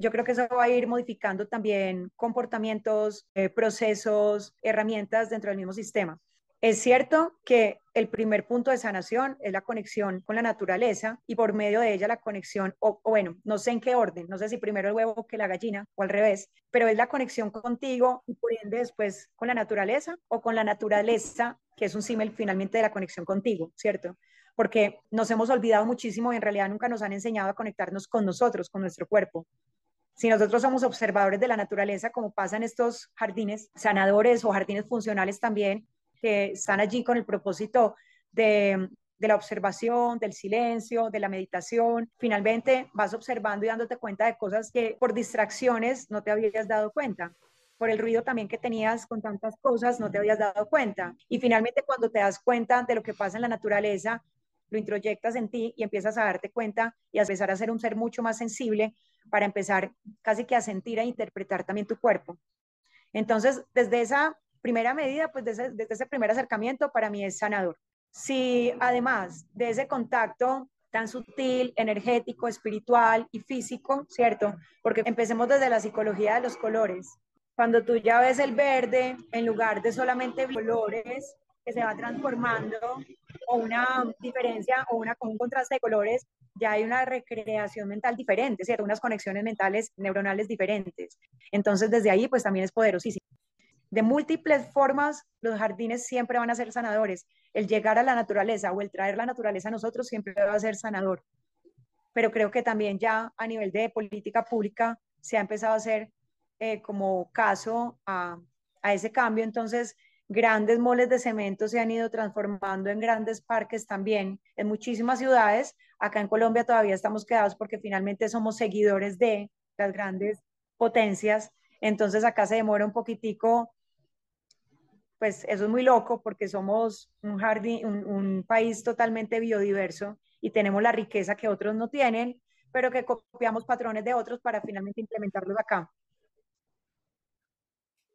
Yo creo que eso va a ir modificando también comportamientos, eh, procesos, herramientas dentro del mismo sistema. Es cierto que el primer punto de sanación es la conexión con la naturaleza y por medio de ella la conexión, o, bueno, no sé en qué orden, no sé si primero el huevo que la gallina o al revés, pero es la conexión contigo y por ende después con la naturaleza o con la naturaleza, que es un símil finalmente de la conexión contigo, ¿cierto? Porque nos hemos olvidado muchísimo y en realidad nunca nos han enseñado a conectarnos con nosotros, con nuestro cuerpo. Si nosotros somos observadores de la naturaleza, como pasa en estos jardines sanadores o jardines funcionales también, que están allí con el propósito de, de la observación, del silencio, de la meditación. Finalmente vas observando y dándote cuenta de cosas que por distracciones no te habías dado cuenta por el ruido también que tenías con tantas cosas, no te habías dado cuenta. Y finalmente cuando te das cuenta de lo que pasa en la naturaleza, lo introyectas en ti y empiezas a darte cuenta y a empezar a ser un ser mucho más sensible para empezar casi que a sentir e interpretar también tu cuerpo. Entonces, desde esa primera medida, pues desde, ese primer acercamiento, para mí es sanador. Si además de ese contacto tan sutil, energético, espiritual y físico, ¿cierto? Porque empecemos desde la psicología de los colores. Cuando tú ya ves el verde, en lugar de solamente colores, se va transformando, o una diferencia, o una, un contraste de colores, ya hay una recreación mental diferente, ¿cierto? Unas conexiones mentales neuronales diferentes. Entonces, desde ahí, pues también es poderosísimo de múltiples formas, los jardines siempre van a ser sanadores. El llegar a la naturaleza o el traer la naturaleza a nosotros siempre va a ser sanador. Pero creo que también ya a nivel de política pública se ha empezado a hacer eh, como caso a, a ese cambio. Entonces, grandes moles de cemento se han ido transformando en grandes parques también en muchísimas ciudades. Acá en Colombia todavía estamos quedados porque finalmente somos seguidores de las grandes potencias. Entonces acá se demora un poquitico pues eso es muy loco porque somos un país totalmente biodiverso y tenemos la riqueza que otros no tienen, pero que copiamos patrones de otros para finalmente implementarlos acá.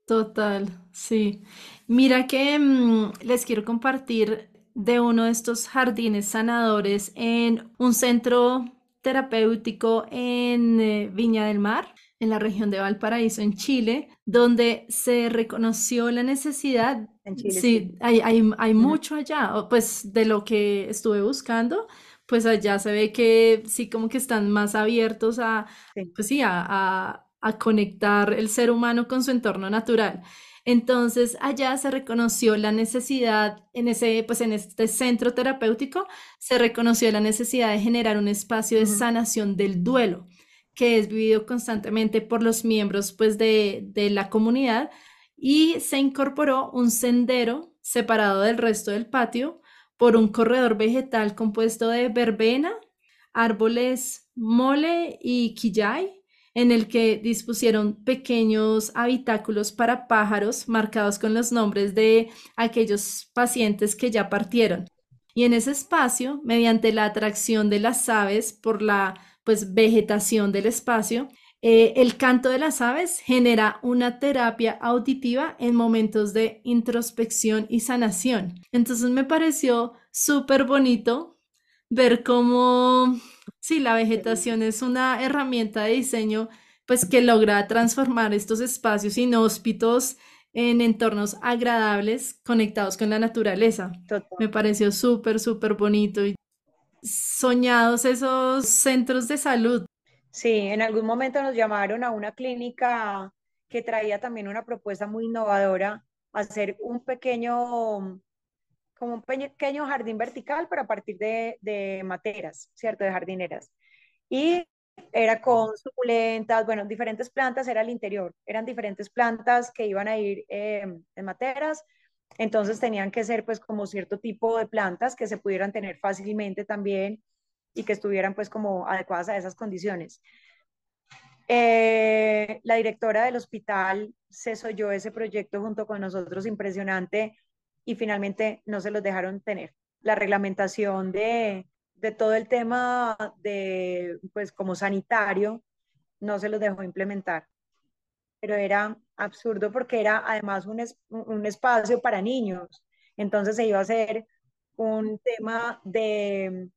Total, sí. Mira que mm, les quiero compartir de uno de estos jardines sanadores en un centro terapéutico en eh, Viña del Mar en la región de Valparaíso, en Chile, donde se reconoció la necesidad. En Chile, sí, Hay, hay, mucho allá, pues de lo que estuve buscando, pues allá se ve que sí, como que están más abiertos a, pues sí, a, a conectar el ser humano con su entorno natural. Entonces, allá se reconoció la necesidad, en ese, pues en este centro terapéutico, se reconoció la necesidad de generar un espacio de sanación del duelo que es vivido constantemente por los miembros pues, de, la comunidad y se incorporó un sendero separado del resto del patio por un corredor vegetal compuesto de verbena, árboles mole y quillay, en el que dispusieron pequeños habitáculos para pájaros marcados con los nombres de aquellos pacientes que ya partieron. Y en ese espacio, mediante la atracción de las aves por la pues vegetación del espacio, eh, el canto de las aves genera una terapia auditiva en momentos de introspección y sanación. Entonces me pareció súper bonito ver cómo, sí, la vegetación es una herramienta de diseño pues que logra transformar estos espacios inhóspitos en entornos agradables conectados con la naturaleza. Me pareció súper, súper bonito. Y soñados esos centros de salud. Sí, en algún momento nos llamaron a una clínica que traía también una propuesta muy innovadora, hacer un pequeño, como un pequeño jardín vertical, pero a partir de, de materas, ¿cierto? De jardineras. Y era con suculentas, bueno, diferentes plantas, era el interior, eran diferentes plantas que iban a ir eh, en materas, entonces tenían que ser pues como cierto tipo de plantas que se pudieran tener fácilmente también y que estuvieran pues como adecuadas a esas condiciones. Eh, la directora del hospital se soyó ese proyecto junto con nosotros, impresionante, y finalmente no se los dejaron tener. La reglamentación de, de todo el tema de, pues como sanitario, no se los dejó implementar. Pero era absurdo porque era además un, un espacio para niños. Entonces se iba a hacer un tema de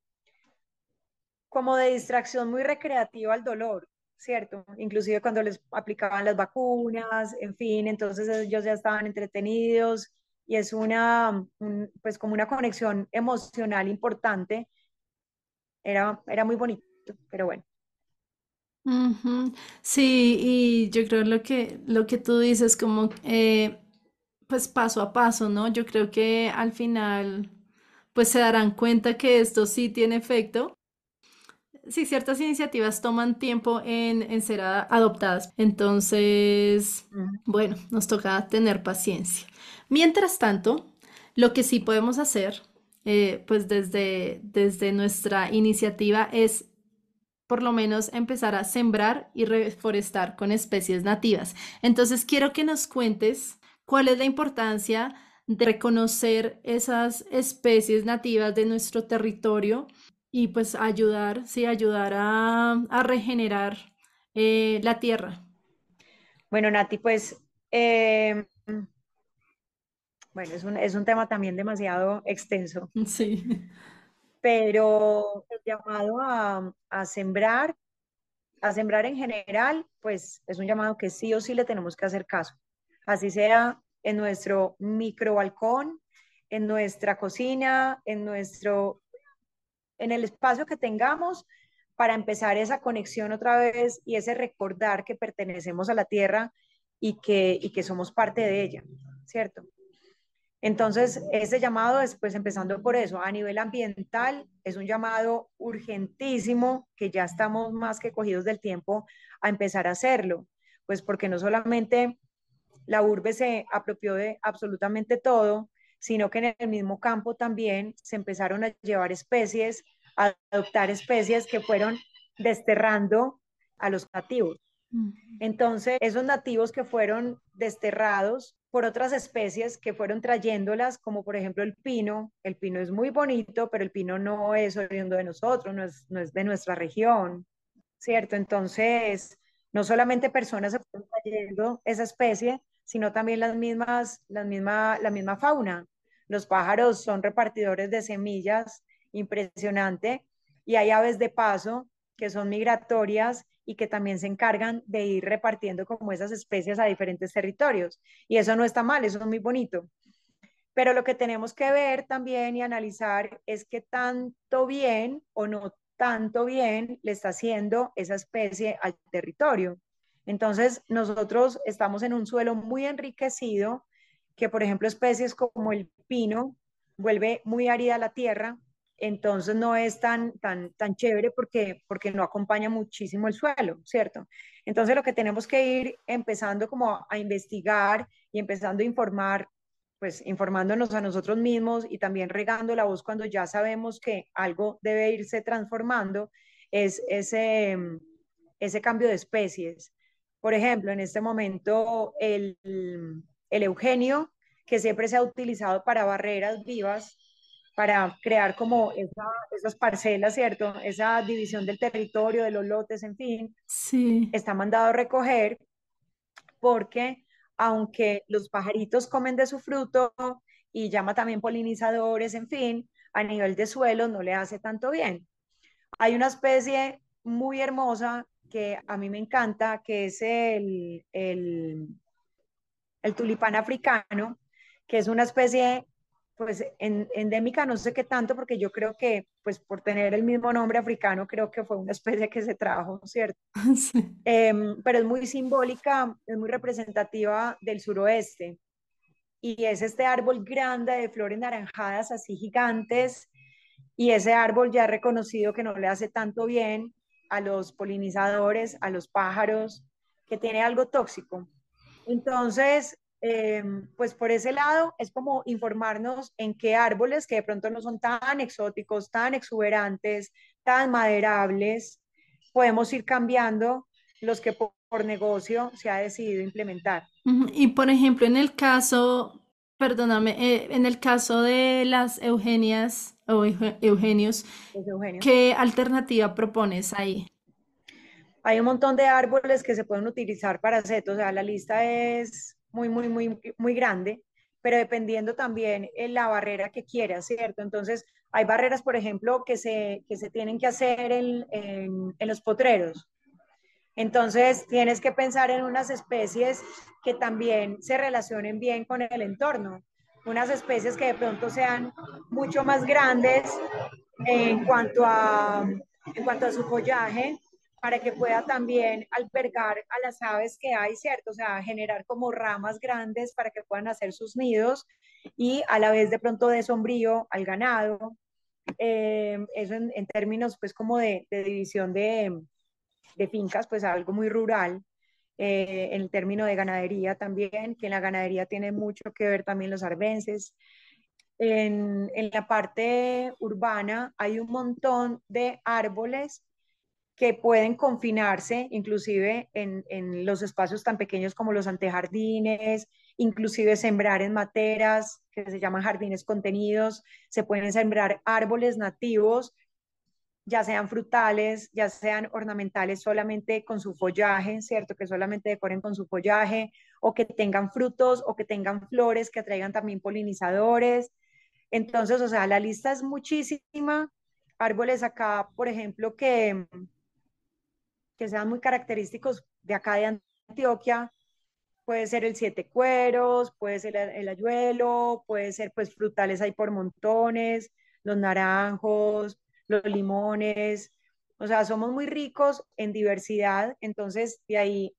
como de distracción muy recreativa al dolor, ¿cierto? Inclusive cuando les aplicaban las vacunas, en fin, entonces ellos ya estaban entretenidos y es una, pues como una conexión emocional importante era, era muy bonito, pero bueno. Sí, y yo creo lo que, lo que tú dices como, eh, pues paso a paso, ¿no? Yo creo que al final, pues se darán cuenta que esto sí tiene efecto. Sí, ciertas iniciativas toman tiempo en, en ser adoptadas. Entonces, bueno, nos toca tener paciencia. Mientras tanto, lo que sí podemos hacer eh, pues desde, desde nuestra iniciativa es por lo menos empezar a sembrar y reforestar con especies nativas. Entonces, quiero que nos cuentes cuál es la importancia de reconocer esas especies nativas de nuestro territorio y pues ayudar, sí, ayudar a, regenerar eh, la tierra. Bueno, Nati, pues em, bueno, es un, es un tema también demasiado extenso. (laughs) Sí. Pero el llamado a, a sembrar, a sembrar en general, pues es un llamado que sí o sí le tenemos que hacer caso. Así sea en nuestro micro balcón, en nuestra cocina, en nuestro, en el espacio que tengamos para empezar esa conexión otra vez y ese recordar que pertenecemos a la tierra y que, y que somos parte de ella, ¿cierto? Entonces, ese llamado es, pues, empezando por eso, a nivel ambiental, es un llamado urgentísimo que ya estamos más que cogidos del tiempo a empezar a hacerlo, pues porque no solamente la urbe se apropió de absolutamente todo, sino que en el mismo campo también se empezaron a llevar especies, a adoptar especies que fueron desterrando a los nativos. Entonces, esos nativos que fueron desterrados por otras especies que fueron trayéndolas, como por ejemplo el pino. El pino es muy bonito, pero el pino no es oriundo de nosotros, no es, no es de nuestra región, ¿cierto? Entonces, no solamente personas se fueron trayendo esa especie, sino también las mismas, las misma, la misma fauna. Los pájaros son repartidores de semillas, impresionante, y hay aves de paso que son migratorias y que también se encargan de ir repartiendo como esas especies a diferentes territorios. Y eso no está mal, eso es muy bonito. Pero lo que tenemos que ver también y analizar es qué tanto bien o no tanto bien le está haciendo esa especie al territorio. Entonces, nosotros estamos en un suelo muy enriquecido, que por ejemplo especies como el pino vuelve muy árida la tierra, entonces no es tan, tan, tan chévere porque, porque no acompaña muchísimo el suelo, ¿cierto? Entonces lo que tenemos que ir empezando como a, investigar y empezando a informar, pues informándonos a nosotros mismos y también regando la voz cuando ya sabemos que algo debe irse transformando, es ese, ese cambio de especies. Por ejemplo, en este momento el, el eugenio, que siempre se ha utilizado para barreras vivas, para crear como esas parcelas, ¿cierto? Esa división del territorio, de los lotes, en fin. Sí. Está mandado a recoger porque aunque los pajaritos comen de su fruto y llama también polinizadores, en fin, a nivel de suelo no le hace tanto bien. Hay una especie muy hermosa que a mí me encanta, que es el, el, el tulipán africano, que es una especie pues en, endémica no sé qué tanto, porque yo creo que, pues por tener el mismo nombre africano, creo que fue una (laughs) especie que se trajo, ¿cierto? (laughs) Em, pero es muy simbólica, es muy representativa del suroeste. Y es este árbol grande de flores naranjadas, así gigantes, y ese árbol ya reconocido que no le hace tanto bien a los polinizadores, a los pájaros, que tiene algo tóxico. Entonces, em, pues por ese lado es como informarnos en qué árboles que de pronto no son tan exóticos, tan exuberantes, tan maderables, podemos ir cambiando los que por, negocio se ha decidido implementar. Y por ejemplo, en el caso, perdóname, eh, en el caso de las Eugenias o Eugenios, ¿qué alternativa propones ahí? Hay un montón de árboles que se pueden utilizar para setos, o sea, la lista es muy, muy, muy, muy grande, pero dependiendo también en la barrera que quieras, ¿cierto? Entonces, hay barreras, por ejemplo, que se, que se tienen que hacer en, en, en los potreros. Entonces, tienes que pensar en unas especies que también se relacionen bien con el entorno, unas especies que de pronto sean mucho más grandes en cuanto a, en cuanto a su follaje, para que pueda también albergar a las aves que hay, ¿cierto? O sea, generar como ramas grandes para que puedan hacer sus nidos y a la vez de pronto de sombrío al ganado. Eh, eso en, términos pues como de, división de, de, fincas, pues algo muy rural. Eh, en el término de ganadería también, que en la ganadería tiene mucho que ver también los arbences. En, en la parte urbana hay un montón de árboles que pueden confinarse inclusive en, en, los espacios tan pequeños como los antejardines, inclusive sembrar en materas que se llaman jardines contenidos, se pueden sembrar árboles nativos, ya sean frutales, ya sean ornamentales solamente con su follaje, ¿cierto? Que solamente decoren con su follaje, o que tengan frutos o que tengan flores que atraigan también polinizadores. Entonces, o sea, la lista es muchísima. Árboles acá, por ejemplo, que, que sean muy característicos de acá de Antioquia, puede ser el siete cueros, puede ser el, ayuelo, puede ser pues frutales ahí por montones, los naranjos, los limones, o sea, somos muy ricos en diversidad, entonces de ahí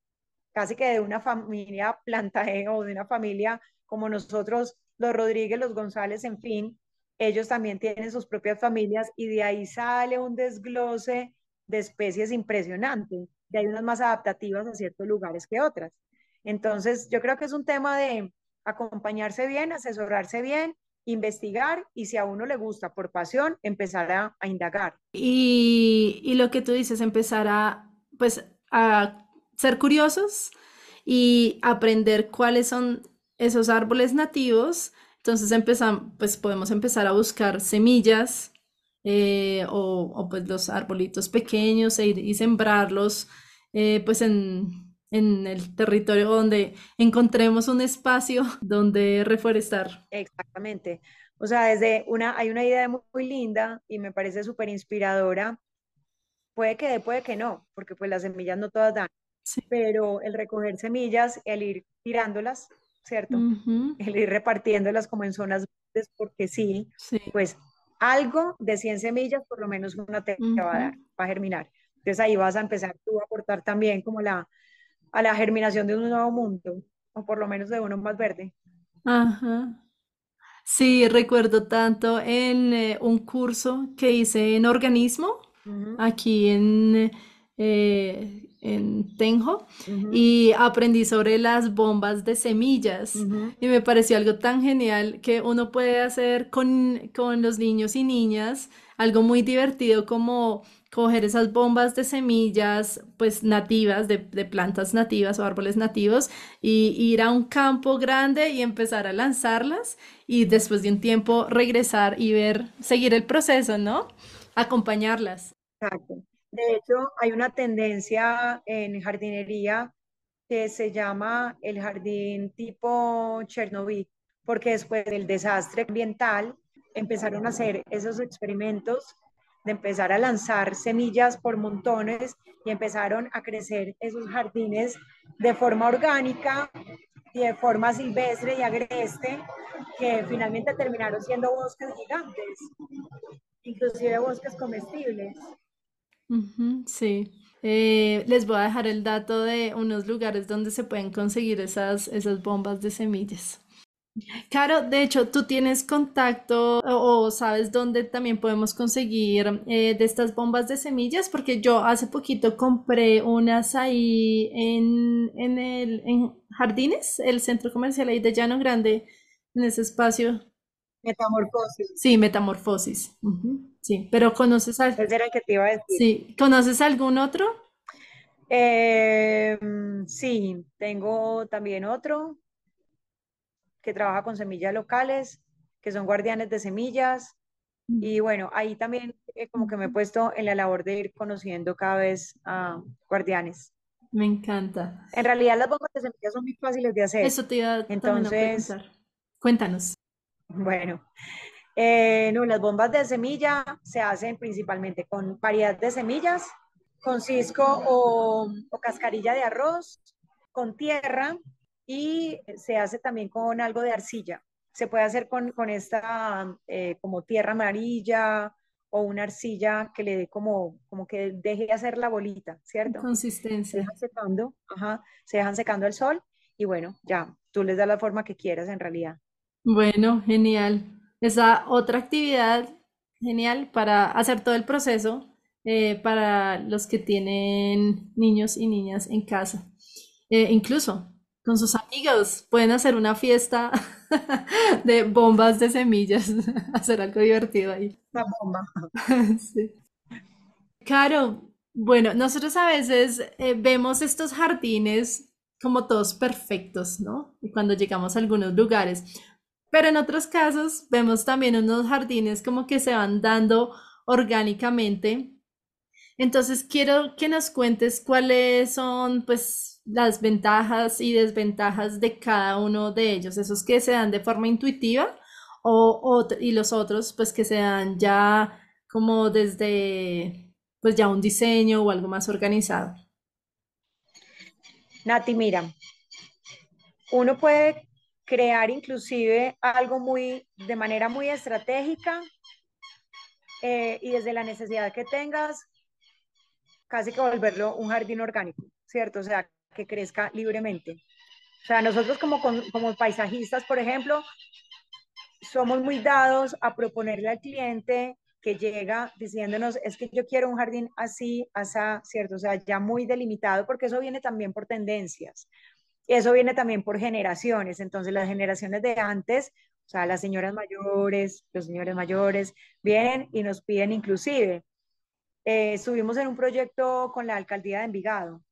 casi que de una familia plantae o de una familia como nosotros, los Rodríguez, los González, en fin, ellos también tienen sus propias familias y de ahí sale un desglose de especies impresionante, y hay unas más adaptativas a ciertos lugares que otras. Entonces, yo creo que es un tema de acompañarse bien, asesorarse bien, investigar y si a uno le gusta por pasión, empezar a, indagar. Y, y, lo que tú dices, empezar a, pues, a ser curiosos y aprender cuáles son esos árboles nativos. Entonces empezamos, pues podemos empezar a buscar semillas eh, o, pues los arbolitos pequeños e y sembrarlos eh, pues en, en el territorio donde encontremos un espacio (laughs) donde reforestar. Exactamente. O sea, desde una, hay una idea muy, linda y me parece súper inspiradora. Puede que dé, puede que no, porque pues las semillas no todas dan. Pero el recoger semillas, el ir tirándolas, ¿cierto? El ir repartiéndolas como en zonas verdes, porque sí, sí, pues algo de 100 semillas, por lo menos una te, va a dar, va a germinar. Entonces ahí vas a empezar tú a aportar también como la, a la germinación de un nuevo mundo, o por lo menos de uno más verde. Ajá. Sí, recuerdo tanto en eh, un curso que hice en organismo, aquí en, eh, en Tenjo y aprendí sobre las bombas de semillas y me pareció algo tan genial que uno puede hacer con, con los niños y niñas, algo muy divertido como coger esas bombas de semillas pues nativas, de, de, plantas nativas o árboles nativos y ir a un campo grande y empezar a lanzarlas y después de un tiempo regresar y ver, seguir el proceso, ¿no? Acompañarlas. Exacto. De hecho, hay una tendencia en jardinería que se llama el jardín tipo Chernobyl, porque después del desastre ambiental empezaron a hacer esos experimentos de empezar a lanzar semillas por montones y empezaron a crecer esos jardines de forma orgánica y de forma silvestre y agreste que finalmente terminaron siendo bosques gigantes, inclusive bosques comestibles. sí. Eh, les voy a dejar el dato de unos lugares donde se pueden conseguir esas, esas bombas de semillas. Claro, de hecho, tú tienes contacto o, sabes dónde también podemos conseguir eh, de estas bombas de semillas, porque yo hace poquito compré unas ahí en, en el en Jardines, el centro comercial ahí de Llano Grande, en ese espacio. Metamorfosis. Sí, metamorfosis. Sí, pero ¿conoces algo? Ese era el que te iba a decir. Sí, ¿conoces algún otro? Em, sí, tengo también otro que trabaja con semillas locales, que son guardianes de semillas. Mm. Y bueno, ahí también eh, como que me he puesto en la labor de ir conociendo cada vez a guardianes. Me encanta. En realidad las bombas de semillas son muy fáciles de hacer. Eso te iba Entonces, a Cuéntanos. Bueno, eh, no, las bombas de semilla se hacen principalmente con variedad de semillas, con cisco o, o cascarilla de arroz, con tierra y se hace también con algo de arcilla. Se puede hacer con, con esta eh, como tierra amarilla o una arcilla que le dé como, como que deje de hacer la bolita, ¿cierto? Consistencia. Se dejan secando, ajá, se dejan secando al sol y bueno, ya, tú les das la forma que quieras en realidad. Bueno, genial. Esa otra actividad genial para hacer todo el proceso eh, para los que tienen niños y niñas en casa. Eh, incluso con sus amigos. Pueden hacer una fiesta (laughs) de bombas de semillas, (laughs) hacer algo divertido ahí. Una bomba. (laughs) sí. Caro, bueno, nosotros a veces eh, vemos estos jardines como todos perfectos, ¿no? Y cuando llegamos a algunos lugares. Pero en otros casos vemos también unos jardines como que se van dando orgánicamente. Entonces quiero que nos cuentes cuáles son, pues, las ventajas y desventajas de cada uno de ellos, esos que se dan de forma intuitiva o, y los otros pues que se dan ya como desde pues ya un diseño o algo más organizado. Nati, mira, uno puede crear inclusive algo muy de manera muy estratégica eh, y desde la necesidad que tengas, casi que volverlo un jardín orgánico, ¿cierto? O sea, que crezca libremente. O sea, nosotros como, como paisajistas, por ejemplo, somos muy dados a proponerle al cliente que llega diciéndonos, es que yo quiero un jardín así, así, ¿cierto? O sea, ya muy delimitado, porque eso viene también por tendencias. Eso viene también por generaciones. Entonces, las generaciones de antes, o sea, las señoras mayores, los señores mayores, vienen y nos piden inclusive. Eh, estuvimos en un proyecto con la alcaldía de Envigado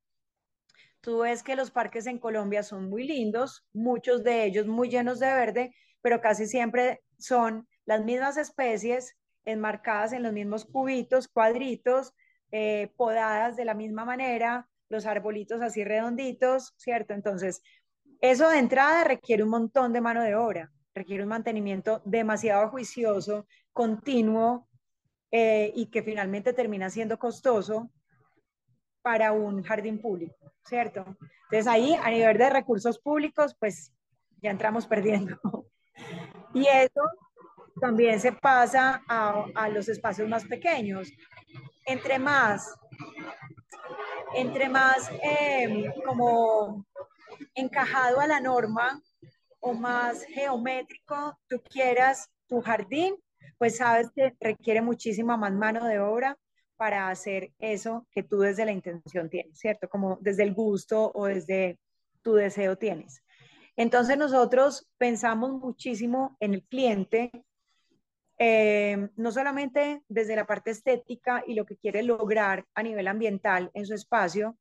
Tú ves que los parques en Colombia son muy lindos, muchos de ellos muy llenos de verde, pero casi siempre son las mismas especies enmarcadas en los mismos cubitos, cuadritos, eh, podadas de la misma manera, los arbolitos así redonditos, ¿cierto? Entonces, eso de entrada requiere un montón de mano de obra, requiere un mantenimiento demasiado juicioso, continuo, eh, y que finalmente termina siendo costoso para un jardín público, ¿cierto? Entonces ahí a nivel de recursos públicos, pues ya entramos perdiendo. (laughs) Y eso también se pasa a, los espacios más pequeños. Entre más, entre más em, como encajado a la norma o más geométrico tú quieras tu jardín, pues sabes que requiere muchísima más mano de obra para hacer eso que tú desde la intención tienes, ¿cierto? Como desde el gusto o desde tu deseo tienes. Entonces nosotros pensamos muchísimo en el cliente, eh, no solamente desde la parte estética y lo que quiere lograr a nivel ambiental en su espacio,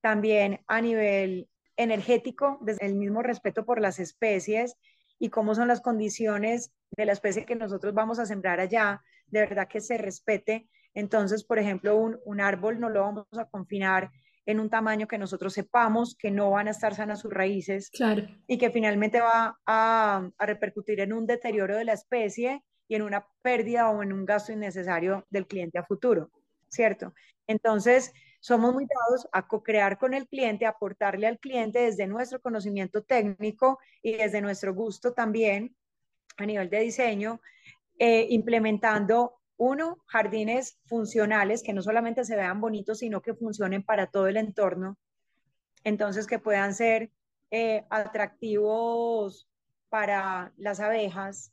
también a nivel energético, desde el mismo respeto por las especies y cómo son las condiciones de la especie que nosotros vamos a sembrar allá, de verdad que se respete entonces, por ejemplo, un, árbol no lo vamos a confinar en un tamaño que nosotros sepamos que no van a estar sanas sus raíces y que finalmente va a, repercutir en un deterioro de la especie y en una pérdida o en un gasto innecesario del cliente a futuro, ¿cierto? Entonces, somos muy dados a co-crear con el cliente, aportarle al cliente desde nuestro conocimiento técnico y desde nuestro gusto también a nivel de diseño, eh, implementando uno, jardines funcionales que no solamente se vean bonitos, sino que funcionen para todo el entorno. Entonces, que puedan ser eh, atractivos para las abejas,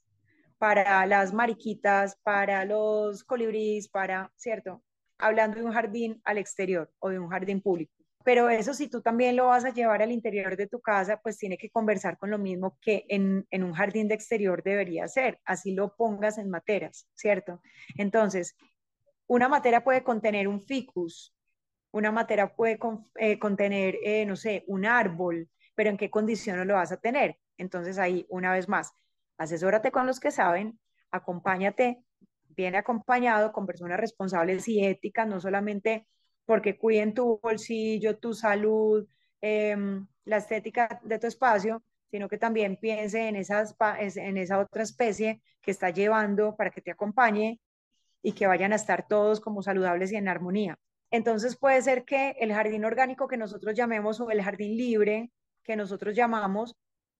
para las mariquitas, para los colibríes, para, ¿cierto? hablando de un jardín al exterior o de un jardín público. Pero eso si tú también lo vas a llevar al interior de tu casa, pues tiene que conversar con lo mismo que en, en un jardín de exterior debería ser, así lo pongas en materas, ¿cierto? Entonces, una matera puede contener un ficus, una matera puede eh, contener, eh, no sé, un árbol, pero ¿en qué condiciones lo vas a tener? Entonces ahí, una vez más, asesórate con los que saben, acompáñate viene acompañado con personas responsables y éticas, no solamente porque cuiden tu bolsillo, tu salud, em, la estética de tu espacio, sino que también piense en, en esa otra especie que está llevando para que te acompañe y que vayan a estar todos como saludables y en armonía. Entonces puede ser que el jardín orgánico que nosotros llamemos o el jardín libre que nosotros llamamos,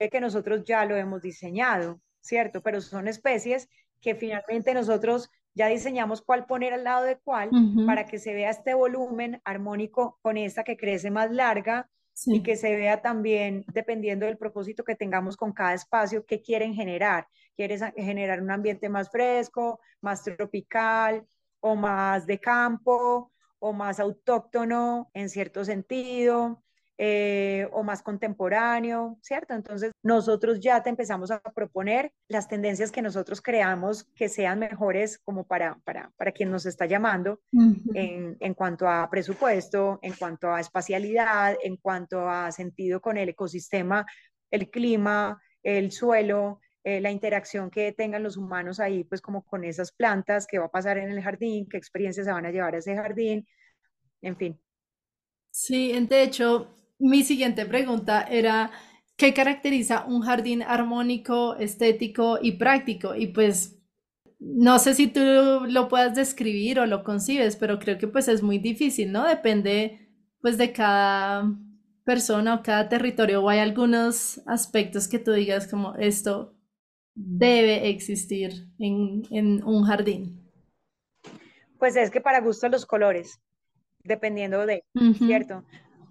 que nosotros ya lo hemos diseñado, ¿cierto? Pero son especies que finalmente nosotros ya diseñamos cuál poner al lado de cuál para que se vea este volumen armónico con esta que crece más larga y que se vea también, dependiendo del propósito que tengamos con cada espacio, qué quieren generar. ¿Quieres generar un ambiente más fresco, más tropical o más de campo o más autóctono en cierto sentido? Eh, o más contemporáneo, ¿cierto? Entonces nosotros ya te empezamos a proponer las tendencias que nosotros creamos que sean mejores como para, para, para quien nos está llamando en, en cuanto a presupuesto, en cuanto a espacialidad, en cuanto a sentido con el ecosistema, el clima, el suelo, eh, la interacción que tengan los humanos ahí, pues como con esas plantas, qué va a pasar en el jardín, qué experiencias se van a llevar a ese jardín, en fin. Sí, de hecho, mi siguiente pregunta era, ¿qué caracteriza un jardín armónico, estético y práctico? Y pues no sé si tú lo puedas describir o lo concibes, pero creo que pues es muy difícil, ¿no? Depende pues de cada persona o cada territorio o hay algunos aspectos que tú digas como esto debe existir en, en un jardín. Pues es que para gusto los colores, dependiendo de, ¿cierto?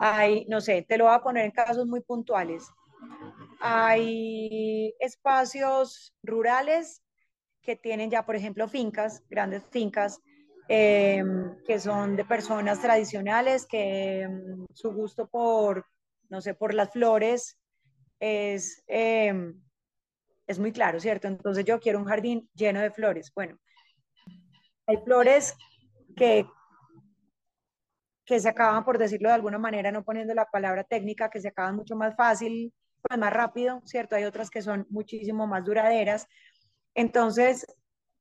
Hay, no sé, te lo voy a poner en casos muy puntuales. Hay espacios rurales que tienen ya, por ejemplo, fincas, grandes fincas, em, que son de personas tradicionales, que em, su gusto por, no sé, por las flores es, em, es muy claro, ¿cierto? Entonces yo quiero un jardín lleno de flores. Bueno, hay flores que que se acaban, por decirlo de alguna manera, no poniendo la palabra técnica, que se acaban mucho más fácil, pues más rápido, ¿cierto? Hay otras que son muchísimo más duraderas. Entonces,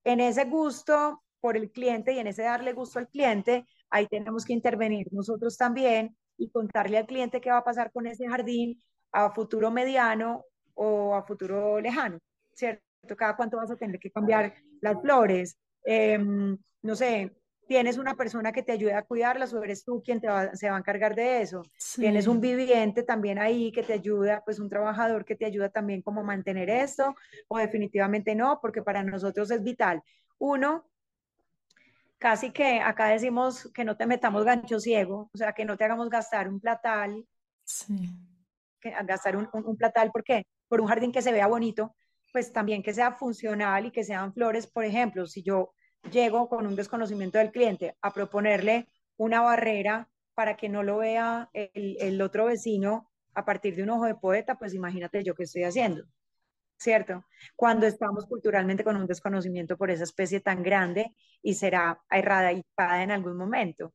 en ese gusto por el cliente y en ese darle gusto al cliente, ahí tenemos que intervenir nosotros también y contarle al cliente qué va a pasar con ese jardín a futuro mediano o a futuro lejano, ¿cierto? Cada cuánto vas a tener que cambiar las flores, em, no sé, tienes una persona que te ayude a cuidarlas o eres tú quien te se va a encargar de eso. Tienes un viviente también ahí que te ayuda, pues un trabajador que te ayuda también como a mantener esto o definitivamente no, porque para nosotros es vital. Uno, casi que acá decimos que no te metamos gancho ciego, o sea, que no te hagamos gastar un platal. Sí. Que, gastar un, un, un platal, ¿por qué? Por un jardín que se vea bonito, pues también que sea funcional y que sean flores, por ejemplo, si yo llego con un desconocimiento del cliente a proponerle una barrera para que no lo vea el, otro vecino a partir de un ojo de poeta, pues imagínate yo qué estoy haciendo, ¿cierto? Cuando estamos culturalmente con un desconocimiento por esa especie tan grande y será erradicada en algún momento.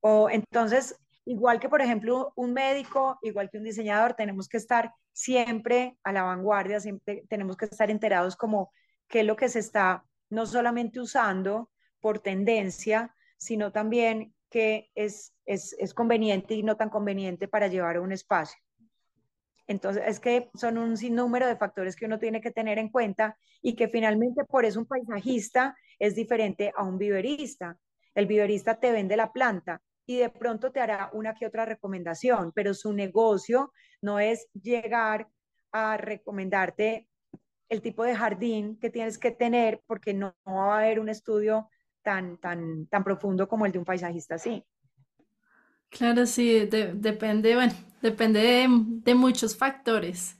O entonces, igual que por ejemplo un médico, igual que un diseñador, tenemos que estar siempre a la vanguardia, siempre tenemos que estar enterados como qué es lo que se está no solamente usando por tendencia, sino también que es, es, conveniente y no tan conveniente para llevar a un espacio. Entonces, es que son un sinnúmero de factores que uno tiene que tener en cuenta y que finalmente por eso un paisajista es diferente a un viverista. El viverista te vende la planta y de pronto te hará una que otra recomendación, pero su negocio no es llegar a recomendarte el tipo de jardín que tienes que tener porque no, va a haber un estudio tan, tan, tan profundo como el de un paisajista así. Claro, sí, depende, bueno, depende de, de muchos factores.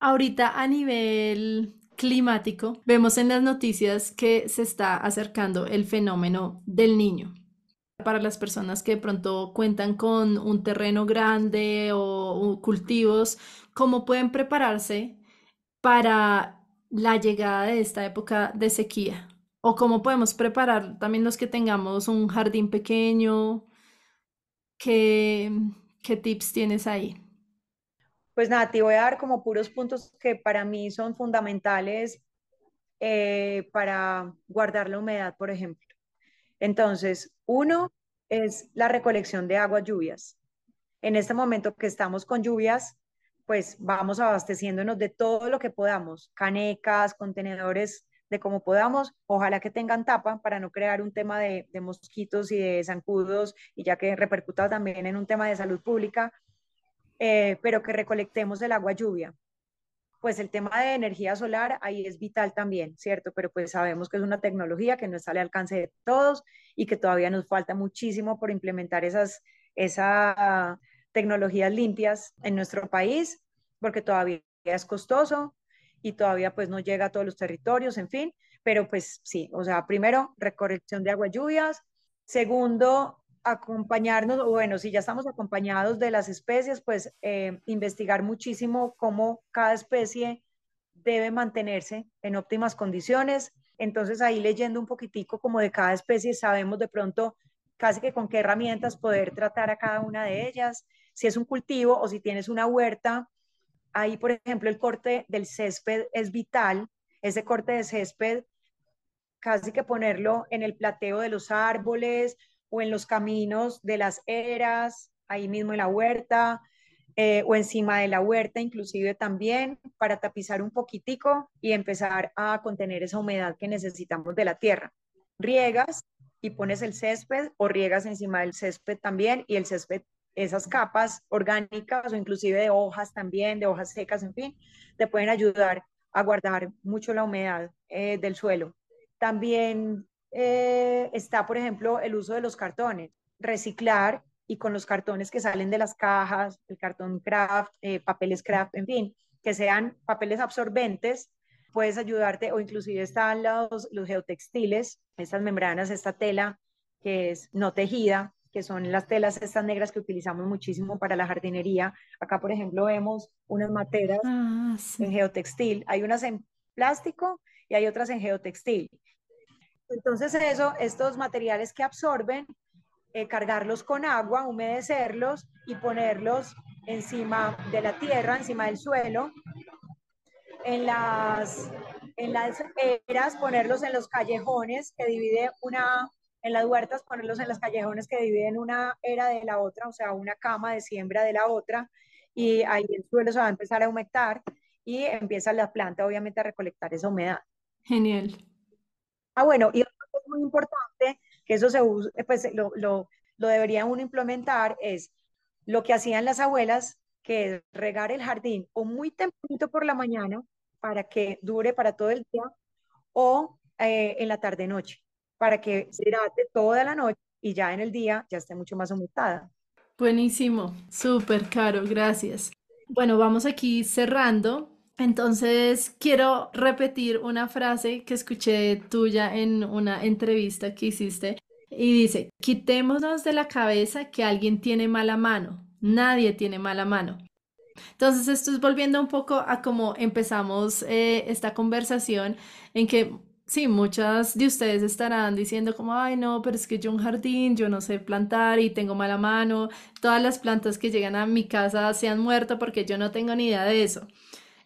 Ahorita a nivel climático, vemos en las noticias que se está acercando el fenómeno del niño. Para las personas que de pronto cuentan con un terreno grande o, cultivos, ¿cómo pueden prepararse para la llegada de esta época de sequía? ¿O cómo podemos preparar también los que tengamos un jardín pequeño? ¿Qué, qué tips tienes ahí? Pues nada, te voy a dar como puros puntos que para mí son fundamentales eh, para guardar la humedad, por ejemplo. Entonces, uno es la recolección de agua lluvias. En este momento que estamos con lluvias, pues vamos abasteciéndonos de todo lo que podamos, canecas, contenedores, de cómo podamos. Ojalá que tengan tapa para no crear un tema de, de mosquitos y de zancudos y ya que repercuta también en un tema de salud pública eh, pero que recolectemos el agua lluvia. Pues el tema de energía solar ahí es vital también, ¿cierto? Pero pues sabemos que es una tecnología que no está al alcance de todos y que todavía nos falta muchísimo por implementar esas, esas tecnologías limpias en nuestro país, porque todavía es costoso y todavía pues no llega a todos los territorios, en fin, pero pues sí, o sea, primero, recolección de agua lluvias, segundo, acompañarnos, o bueno, si ya estamos acompañados de las especies, pues eh, investigar muchísimo cómo cada especie debe mantenerse en óptimas condiciones. Entonces ahí leyendo un poquitico como de cada especie, sabemos de pronto casi que con qué herramientas poder tratar a cada una de ellas. Si es un cultivo o si tienes una huerta, ahí por ejemplo el corte del césped es vital. Ese corte de césped casi que ponerlo en el plateo de los árboles o en los caminos de las eras, ahí mismo en la huerta, eh, o encima de la huerta inclusive también, para tapizar un poquitico y empezar a contener esa humedad que necesitamos de la tierra. Riegas y pones el césped o riegas encima del césped también y el césped, esas capas orgánicas o inclusive de hojas también, de hojas secas, en fin, te pueden ayudar a guardar mucho la humedad eh, del suelo. También eh, está, por ejemplo, el uso de los cartones, reciclar y con los cartones que salen de las cajas, el cartón craft, eh, papeles craft, en fin, que sean papeles absorbentes, puedes ayudarte o inclusive están los, los geotextiles, estas membranas, esta tela que es no tejida, que son las telas estas negras que utilizamos muchísimo para la jardinería. Acá, por ejemplo, vemos unas materas ah, en geotextil. Hay unas en plástico y hay otras en geotextil. Entonces eso, estos materiales que absorben, eh, cargarlos con agua, humedecerlos y ponerlos encima de la tierra, encima del suelo. En las, en las eras, ponerlos en los callejones que divide una, en las huertas, ponerlos en los callejones que dividen una era de la otra, o sea, una cama de siembra de la otra, y ahí el suelo se va a empezar a humectar y empieza la planta obviamente a recolectar esa humedad. Genial. Ah, bueno, y otro que es muy importante, que eso se pues lo, lo, lo debería uno implementar, es lo que hacían las abuelas, que es regar el jardín o muy tempranito por la mañana para que dure para todo el día o eh, en la tarde-noche para que se hidrate toda la noche y ya en el día ya esté mucho más humectada. Buenísimo, súper caro, gracias. Bueno, vamos aquí cerrando. Entonces, quiero repetir una frase que escuché tuya en una entrevista que hiciste y dice, quitémonos de la cabeza que alguien tiene mala mano, nadie tiene mala mano. Entonces, esto es volviendo un poco a cómo empezamos eh, esta conversación en que sí, muchas de ustedes estarán diciendo como, ay, no, pero es que yo un jardín, yo no sé plantar y tengo mala mano, todas las plantas que llegan a mi casa se han muerto porque yo no tengo ni idea de eso.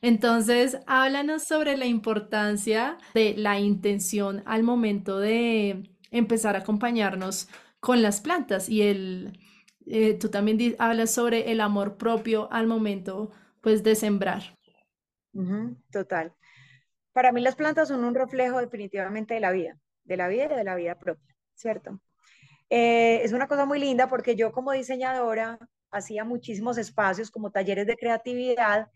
Entonces, háblanos sobre la importancia de la intención al momento de empezar a acompañarnos con las plantas y el, eh, tú también hablas sobre el amor propio al momento pues de sembrar. total. Para mí las plantas son un reflejo definitivamente de la vida, de la vida y de la vida propia, ¿cierto? Eh, es una cosa muy linda porque yo como diseñadora hacía muchísimos espacios como talleres de creatividad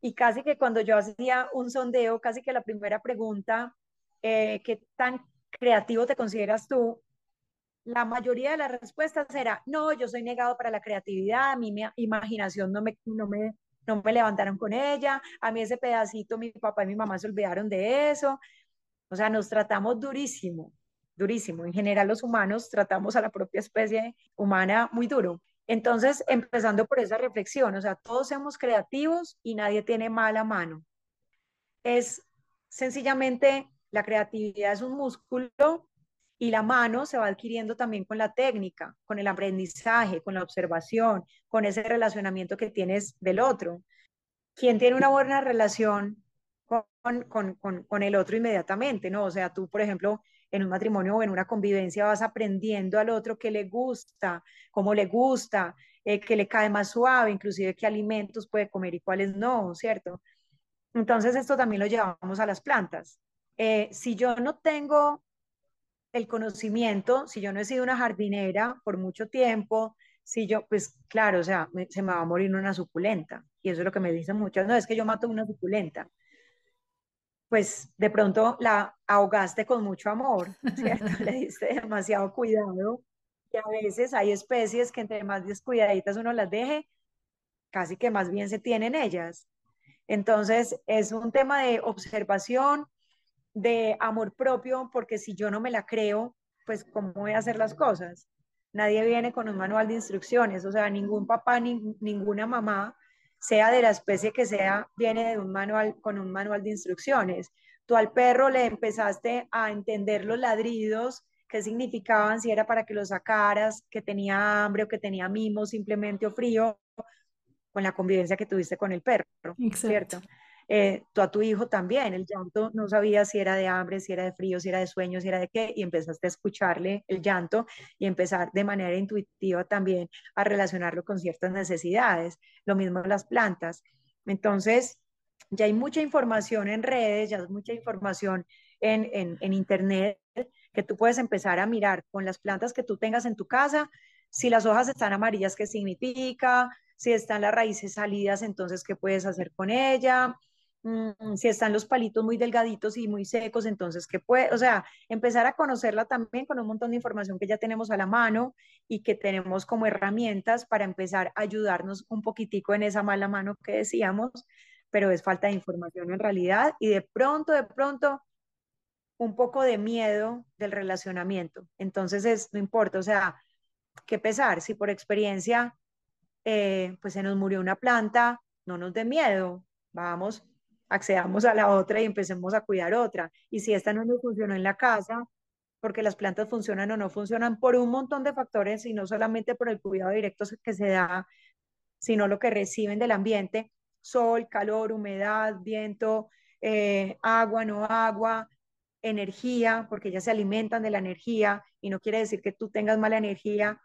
y casi que cuando yo hacía un sondeo, casi que la primera pregunta, eh, ¿qué tan creativo te consideras tú? La mayoría de las respuestas era, no, yo soy negado para la creatividad, a mí mi imaginación no me, no me, no me levantaron con ella, a mí ese pedacito, mi papá y mi mamá se olvidaron de eso. O sea, nos tratamos durísimo, durísimo. En general los humanos tratamos a la propia especie humana muy duro. Entonces, empezando por esa reflexión, o sea, todos somos creativos y nadie tiene mala mano. Es sencillamente, la creatividad es un músculo y la mano se va adquiriendo también con la técnica, con el aprendizaje, con la observación, con ese relacionamiento que tienes del otro. Quien tiene una buena relación con, con, con, con el otro inmediatamente, ¿no? O sea, tú, por ejemplo, en un matrimonio o en una convivencia vas aprendiendo al otro qué le gusta, cómo le gusta, eh, qué le cae más suave, inclusive qué alimentos puede comer y cuáles no, ¿cierto? Entonces esto también lo llevamos a las plantas. Eh, si yo no tengo el conocimiento, si yo no he sido una jardinera por mucho tiempo, si yo, pues claro, o sea, se me va a morir una suculenta. Y eso es lo que me dicen muchas, no, es que yo mato una suculenta pues de pronto la ahogaste con mucho amor, (laughs) ¿cierto? Le diste demasiado cuidado. Y a veces hay especies que entre más descuidaditas uno las deje, casi que más bien se tienen ellas. Entonces es un tema de observación, de amor propio, porque si yo no me la creo, pues ¿cómo voy a hacer las cosas? Nadie viene con un manual de instrucciones, o sea, ningún papá ni ninguna mamá sea de la especie que sea, viene de un manual con un manual de instrucciones. Tú al perro le empezaste a entender los ladridos, qué significaban, si era para que lo sacaras, que tenía hambre o que tenía mimo simplemente o frío, con la convivencia que tuviste con el perro, ¿cierto? Eh, tú a tu hijo también, el llanto no sabía si era de hambre, si era de frío, si era de sueño, si era de qué, y empezaste a escucharle el llanto y empezar de manera intuitiva también a relacionarlo con ciertas necesidades. Lo mismo las plantas. Entonces, ya hay mucha información en redes, ya hay mucha información en, en, en Internet que tú puedes empezar a mirar con las plantas que tú tengas en tu casa. Si las hojas están amarillas, ¿qué significa? Si están las raíces salidas, entonces, ¿qué puedes hacer con ella? Mm, si están los palitos muy delgaditos y muy secos, entonces, ¿qué puede? O sea, empezar a conocerla también con un montón de información que ya tenemos a la mano y que tenemos como herramientas para empezar a ayudarnos un poquitico en esa mala mano que decíamos, pero es falta de información en realidad y de pronto, de pronto, un poco de miedo del relacionamiento. Entonces, es, no importa, o sea, qué pesar, si por experiencia, eh, pues se nos murió una planta, no nos dé miedo, vamos accedamos a la otra y empecemos a cuidar otra. Y si esta no nos funcionó en la casa, porque las plantas funcionan o no funcionan por un montón de factores y no solamente por el cuidado directo que se da, sino lo que reciben del ambiente, sol, calor, humedad, viento, eh, agua, no agua, energía, porque ellas se alimentan de la energía y no quiere decir que tú tengas mala energía.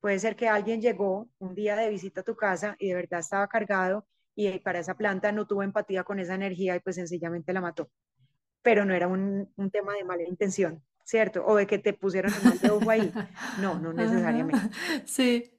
Puede ser que alguien llegó un día de visita a tu casa y de verdad estaba cargado y para esa planta no tuvo empatía con esa energía y pues sencillamente la mató. Pero no era un, un tema de mala intención, ¿cierto? O de que te pusieron el mal de ojo ahí. No, no (laughs) necesariamente. Sí.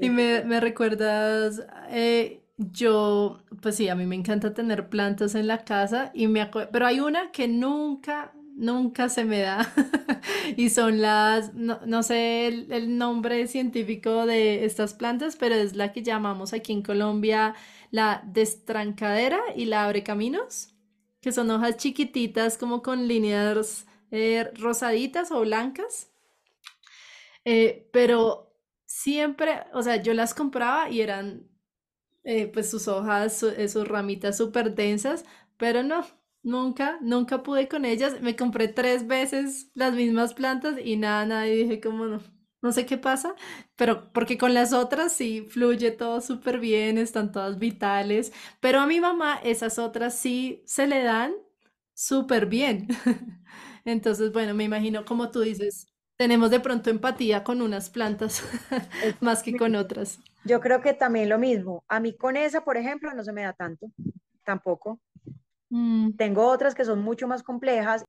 Y me, me recuerdas, eh, yo, pues sí, a mí me encanta tener plantas en la casa y me pero hay una que nunca, nunca se me da (laughs) y son las, no, no sé el, el, nombre científico de estas plantas, pero es la que llamamos aquí en Colombia la destrancadera y la abre caminos, que son hojas chiquititas como con líneas eh, rosaditas o blancas. Eh, pero siempre, o sea, yo las compraba y eran eh, pues sus hojas, sus ramitas súper densas, pero no, nunca, nunca pude con ellas. Me compré tres veces las mismas plantas y nada, nada, y dije como no, no sé qué pasa, pero porque con las otras sí fluye todo súper bien, están todas vitales, pero a mi mamá esas otras sí se le dan súper bien. (laughs) Entonces, bueno, me imagino como tú dices, tenemos de pronto empatía con unas plantas (laughs) más que con (laughs) otras. Yo creo que también lo mismo. A mí con esa, por ejemplo, no se me da tanto, tampoco. Mm. Tengo otras que son mucho más complejas,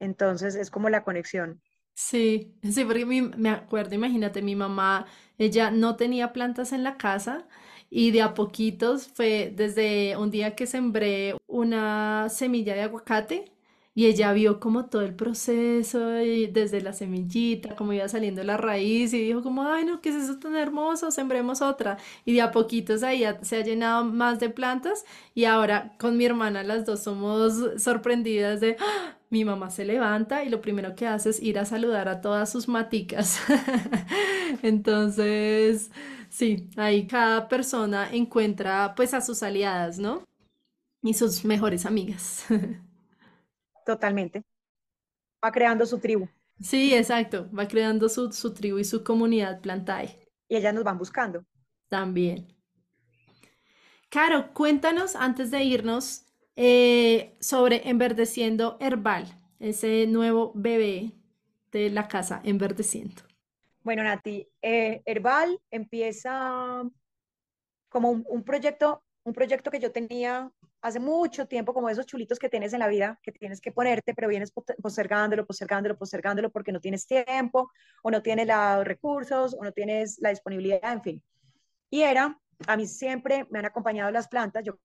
entonces es como la conexión Sí, sí, porque me acuerdo, imagínate, mi mamá, ella no tenía plantas en la casa y de a poquitos fue desde un día que sembré una semilla de aguacate y ella vio como todo el proceso y desde la semillita, como iba saliendo la raíz y dijo como, ay no, ¿qué es eso tan hermoso? Sembremos otra. Y de a poquitos ahí se ha llenado más de plantas y ahora con mi hermana las dos somos sorprendidas de, ¡Ah! mi mamá se levanta y lo primero que hace es ir a saludar a todas sus maticas. (laughs) Entonces, sí, ahí cada persona encuentra pues a sus aliadas, ¿no? Y sus mejores amigas. (laughs) Totalmente. Va creando su tribu. Sí, exacto. Va creando su, tribu y su comunidad Plantae. Y ellas nos van buscando. También. Caro, cuéntanos antes de irnos eh, sobre Enverdeciendo Herbal, ese nuevo bebé de la casa Enverdeciendo. Bueno, Nati, eh, Herbal empieza como un, proyecto, un proyecto que yo tenía hace mucho tiempo, como esos chulitos que tienes en la vida, que tienes que ponerte, pero vienes postergándolo, postergándolo, postergándolo porque no tienes tiempo, o no tienes los recursos, o no tienes la disponibilidad, en fin. Y era, a mí siempre me han acompañado las plantas, yo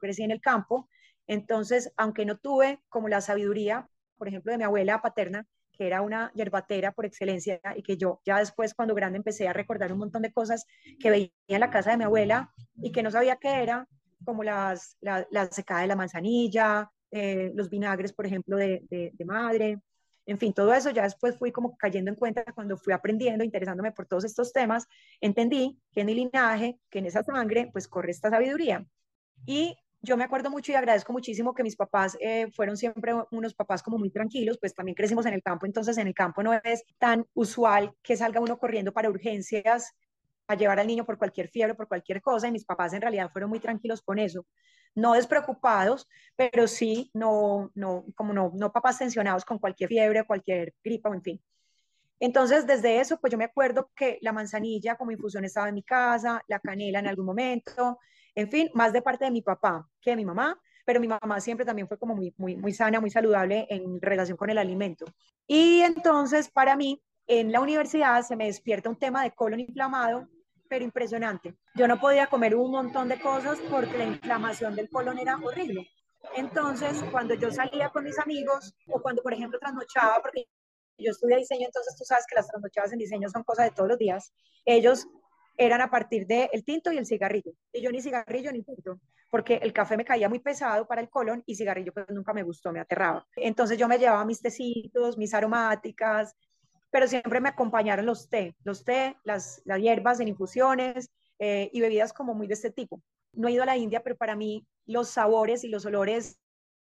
crecí en el campo, entonces, aunque no tuve como la sabiduría, por ejemplo, de mi abuela paterna, que era una yerbatera por excelencia y que yo ya después cuando grande empecé a recordar un montón de cosas que veía en la casa de mi abuela y que no sabía qué era, como las, la, secada de la manzanilla, eh, los vinagres, por ejemplo, de, de, madre, en fin, todo eso ya después fui como cayendo en cuenta cuando fui aprendiendo, interesándome por todos estos temas, entendí que en mi linaje, que en esa sangre, pues corre esta sabiduría. Y yo me acuerdo mucho y agradezco muchísimo que mis papás eh, fueron siempre unos papás como muy tranquilos, pues también crecimos en el campo, entonces en el campo no es tan usual que salga uno corriendo para urgencias a llevar al niño por cualquier fiebre, por cualquier cosa, y mis papás en realidad fueron muy tranquilos con eso. No despreocupados, pero sí, no, no, como no, no papás tensionados con cualquier fiebre, cualquier gripa, en fin. Entonces, desde eso, pues yo me acuerdo que la manzanilla como infusión estaba en mi casa, la canela en algún momento, en fin, más de parte de mi papá que de mi mamá, pero mi mamá siempre también fue como muy, muy, muy sana, muy saludable en relación con el alimento. Y entonces, para mí, en la universidad se me despierta un tema de colon inflamado pero impresionante. Yo no podía comer un montón de cosas porque la inflamación del colon era horrible. Entonces, cuando yo salía con mis amigos o cuando, por ejemplo, trasnochaba, porque yo estudié diseño, entonces tú sabes que las trasnochadas en diseño son cosas de todos los días, ellos eran a partir del el tinto y el cigarrillo. Y yo ni cigarrillo ni tinto, porque el café me caía muy pesado para el colon y cigarrillo pues nunca me gustó, me aterraba. Entonces yo me llevaba mis tecitos, mis aromáticas, pero siempre me acompañaron los té, los té, las, hierbas en infusiones eh, y bebidas como muy de este tipo. No he ido a la India, pero para mí los sabores y los olores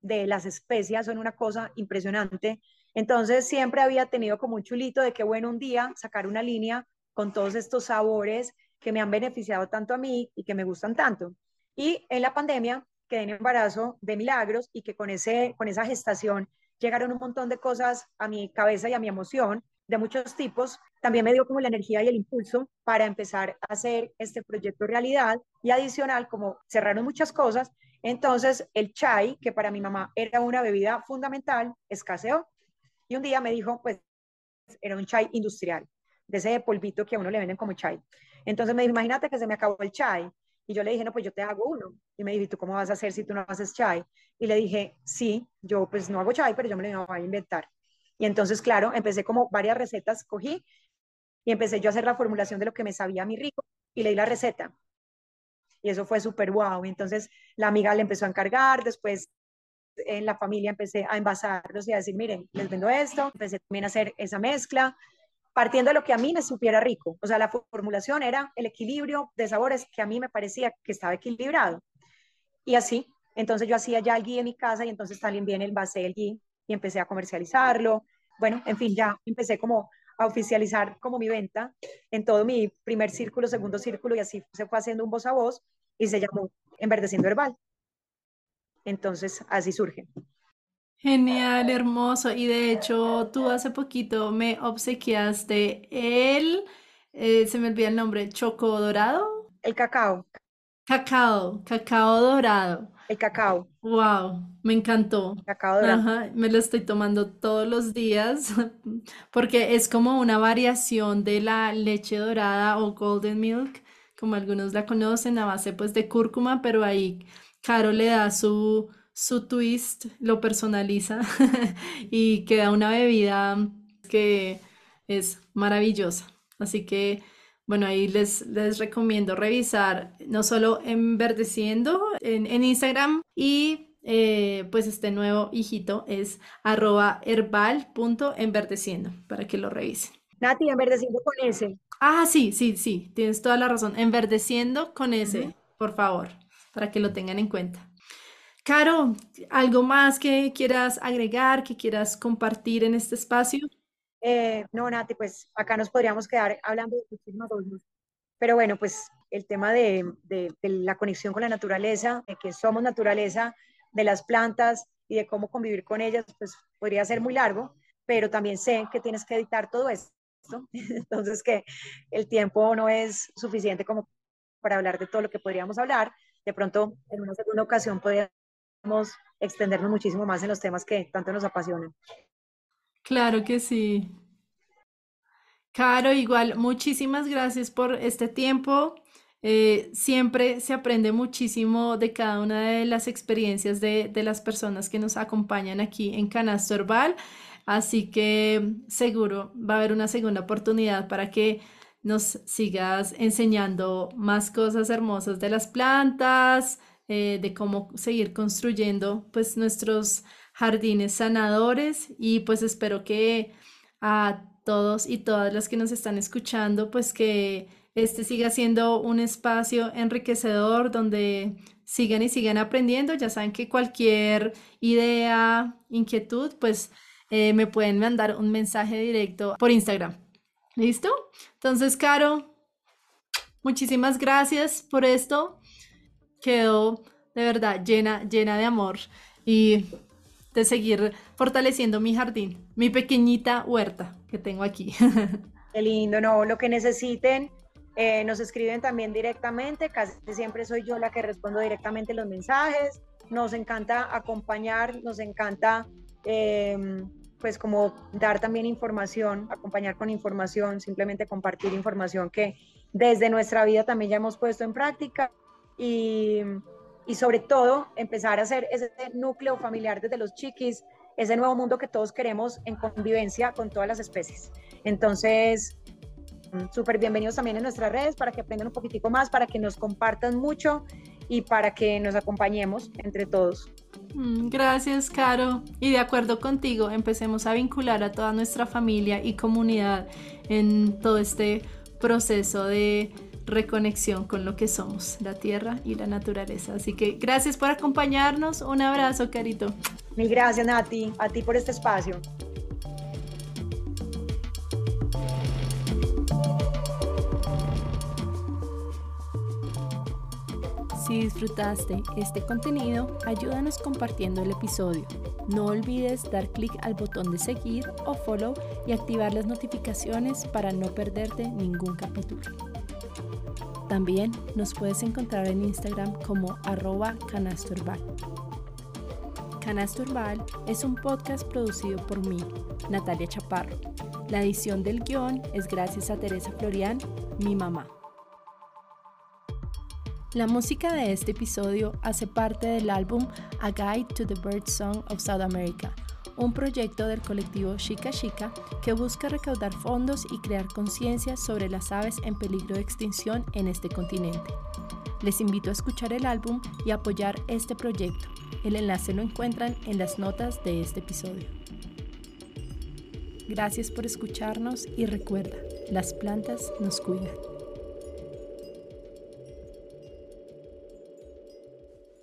de las especias son una cosa impresionante. Entonces siempre había tenido como un chulito de que bueno un día sacar una línea con todos estos sabores que me han beneficiado tanto a mí y que me gustan tanto. Y en la pandemia quedé en embarazo de milagros y que con, ese, con esa gestación llegaron un montón de cosas a mi cabeza y a mi emoción de muchos tipos, también me dio como la energía y el impulso para empezar a hacer este proyecto realidad y adicional, como cerraron muchas cosas, entonces el chai, que para mi mamá era una bebida fundamental, escaseó. Y un día me dijo, pues era un chai industrial, de ese polvito que a uno le venden como chai. Entonces me dijo, imagínate que se me acabó el chai. Y yo le dije, no, pues yo te hago uno. Y me dijo, ¿tú cómo vas a hacer si tú no haces chai? Y le dije, sí, yo pues no hago chai, pero yo me lo voy a inventar. Y entonces, claro, empecé como varias recetas, cogí y empecé yo a hacer la formulación de lo que me sabía a mi rico y leí la receta. Y eso fue súper guau. Y entonces la amiga le empezó a encargar, después en la familia empecé a envasarlos y a decir, miren, les vendo esto, empecé también a hacer esa mezcla, partiendo de lo que a mí me supiera rico. O sea, la formulación era el equilibrio de sabores que a mí me parecía que estaba equilibrado. Y así, entonces yo hacía ya el ghee en mi casa y entonces también viene el base del ghee y empecé a comercializarlo. Bueno, en fin, ya empecé como a oficializar como mi venta en todo mi primer círculo, segundo círculo y así se fue haciendo un voz a voz y se llamó Enverdeciendo Herbal. Entonces, así surge. Genial, hermoso. Y de hecho, tú hace poquito me obsequiaste el, eh, se me olvida el nombre, choco dorado. El cacao. Cacao, cacao dorado. El cacao. Wow, me encantó. Cacao dorado. Ajá, me lo estoy tomando todos los días (laughs) porque es como una variación de la leche dorada o golden milk, como algunos la conocen, a base pues de cúrcuma, pero ahí Caro le da su, su twist, lo personaliza (laughs) y queda una bebida que es maravillosa. Así que, bueno, ahí les, les recomiendo revisar no solo Enverdeciendo en, en Instagram y eh, pues este nuevo hijito es arroba herbal.enverdeciendo para que lo revisen. Nati, enverdeciendo con ese. Ah, sí, sí, sí, tienes toda la razón. Enverdeciendo con ese, por favor, para que lo tengan en cuenta. Caro, ¿algo más que quieras agregar, que quieras compartir en este espacio? Eh, no, Nati, pues acá nos podríamos quedar hablando de muchísimas cosas. Pero bueno, pues el tema de, de, la conexión con la naturaleza, de que somos naturaleza, de las plantas y de cómo convivir con ellas, pues podría ser muy largo, pero también sé que tienes que editar todo esto. (laughs) Entonces, que el tiempo no es suficiente como para hablar de todo lo que podríamos hablar. De pronto, en una segunda ocasión, podríamos extendernos muchísimo más en los temas que tanto nos apasionan. Claro que sí. Caro, igual, muchísimas gracias por este tiempo. Eh, siempre se aprende muchísimo de cada una de las experiencias de, de las personas que nos acompañan aquí en Canasto Herbal. Así que seguro va a haber una segunda oportunidad para que nos sigas enseñando más cosas hermosas de las plantas, eh, de cómo seguir construyendo pues nuestros jardines sanadores y pues espero que a todos y todas las que nos están escuchando pues que este siga siendo un espacio enriquecedor donde sigan y sigan aprendiendo. Ya saben que cualquier idea, inquietud, pues eh, me pueden mandar un mensaje directo por Instagram. ¿Listo? Entonces, Caro, muchísimas gracias por esto. Quedó de verdad llena, llena de amor y de seguir fortaleciendo mi jardín, mi pequeñita huerta que tengo aquí. (laughs) Qué lindo, no, lo que necesiten, eh, nos escriben también directamente, casi siempre soy yo la que respondo directamente los mensajes, nos encanta acompañar, nos encanta em, pues como dar también información, acompañar con información, simplemente compartir información que desde nuestra vida también ya hemos puesto en práctica y y sobre todo empezar a hacer ese núcleo familiar desde los chiquis, ese nuevo mundo que todos queremos en convivencia con todas las especies. Entonces, mm, súper bienvenidos también en nuestras redes para que aprendan un poquitico más, para que nos compartan mucho y para que nos acompañemos entre todos. Mm, gracias, Caro. Y de acuerdo contigo, empecemos a vincular a toda nuestra familia y comunidad en todo este proceso de reconexión con lo que somos, la tierra y la naturaleza. Así que gracias por acompañarnos. Un abrazo, Carito. Mil gracias, Nati, a ti por este espacio. Si disfrutaste este contenido, ayúdanos compartiendo el episodio. No olvides dar clic al botón de seguir o follow y activar las notificaciones para no perderte ningún capítulo. También nos puedes encontrar en Instagram como arroba canastoherbal. Canasto Herbal es un podcast producido por mí, Natalia Chaparro. La edición del guion es gracias a Teresa Florian, mi mamá. La música de este episodio hace parte del álbum A Guide to the Bird Song of South America, un proyecto del colectivo Chica Chica que busca recaudar fondos y crear conciencia sobre las aves en peligro de extinción en este continente. Les invito a escuchar el álbum y apoyar este proyecto. El enlace lo encuentran en las notas de este episodio. Gracias por escucharnos y recuerda, las plantas nos cuidan.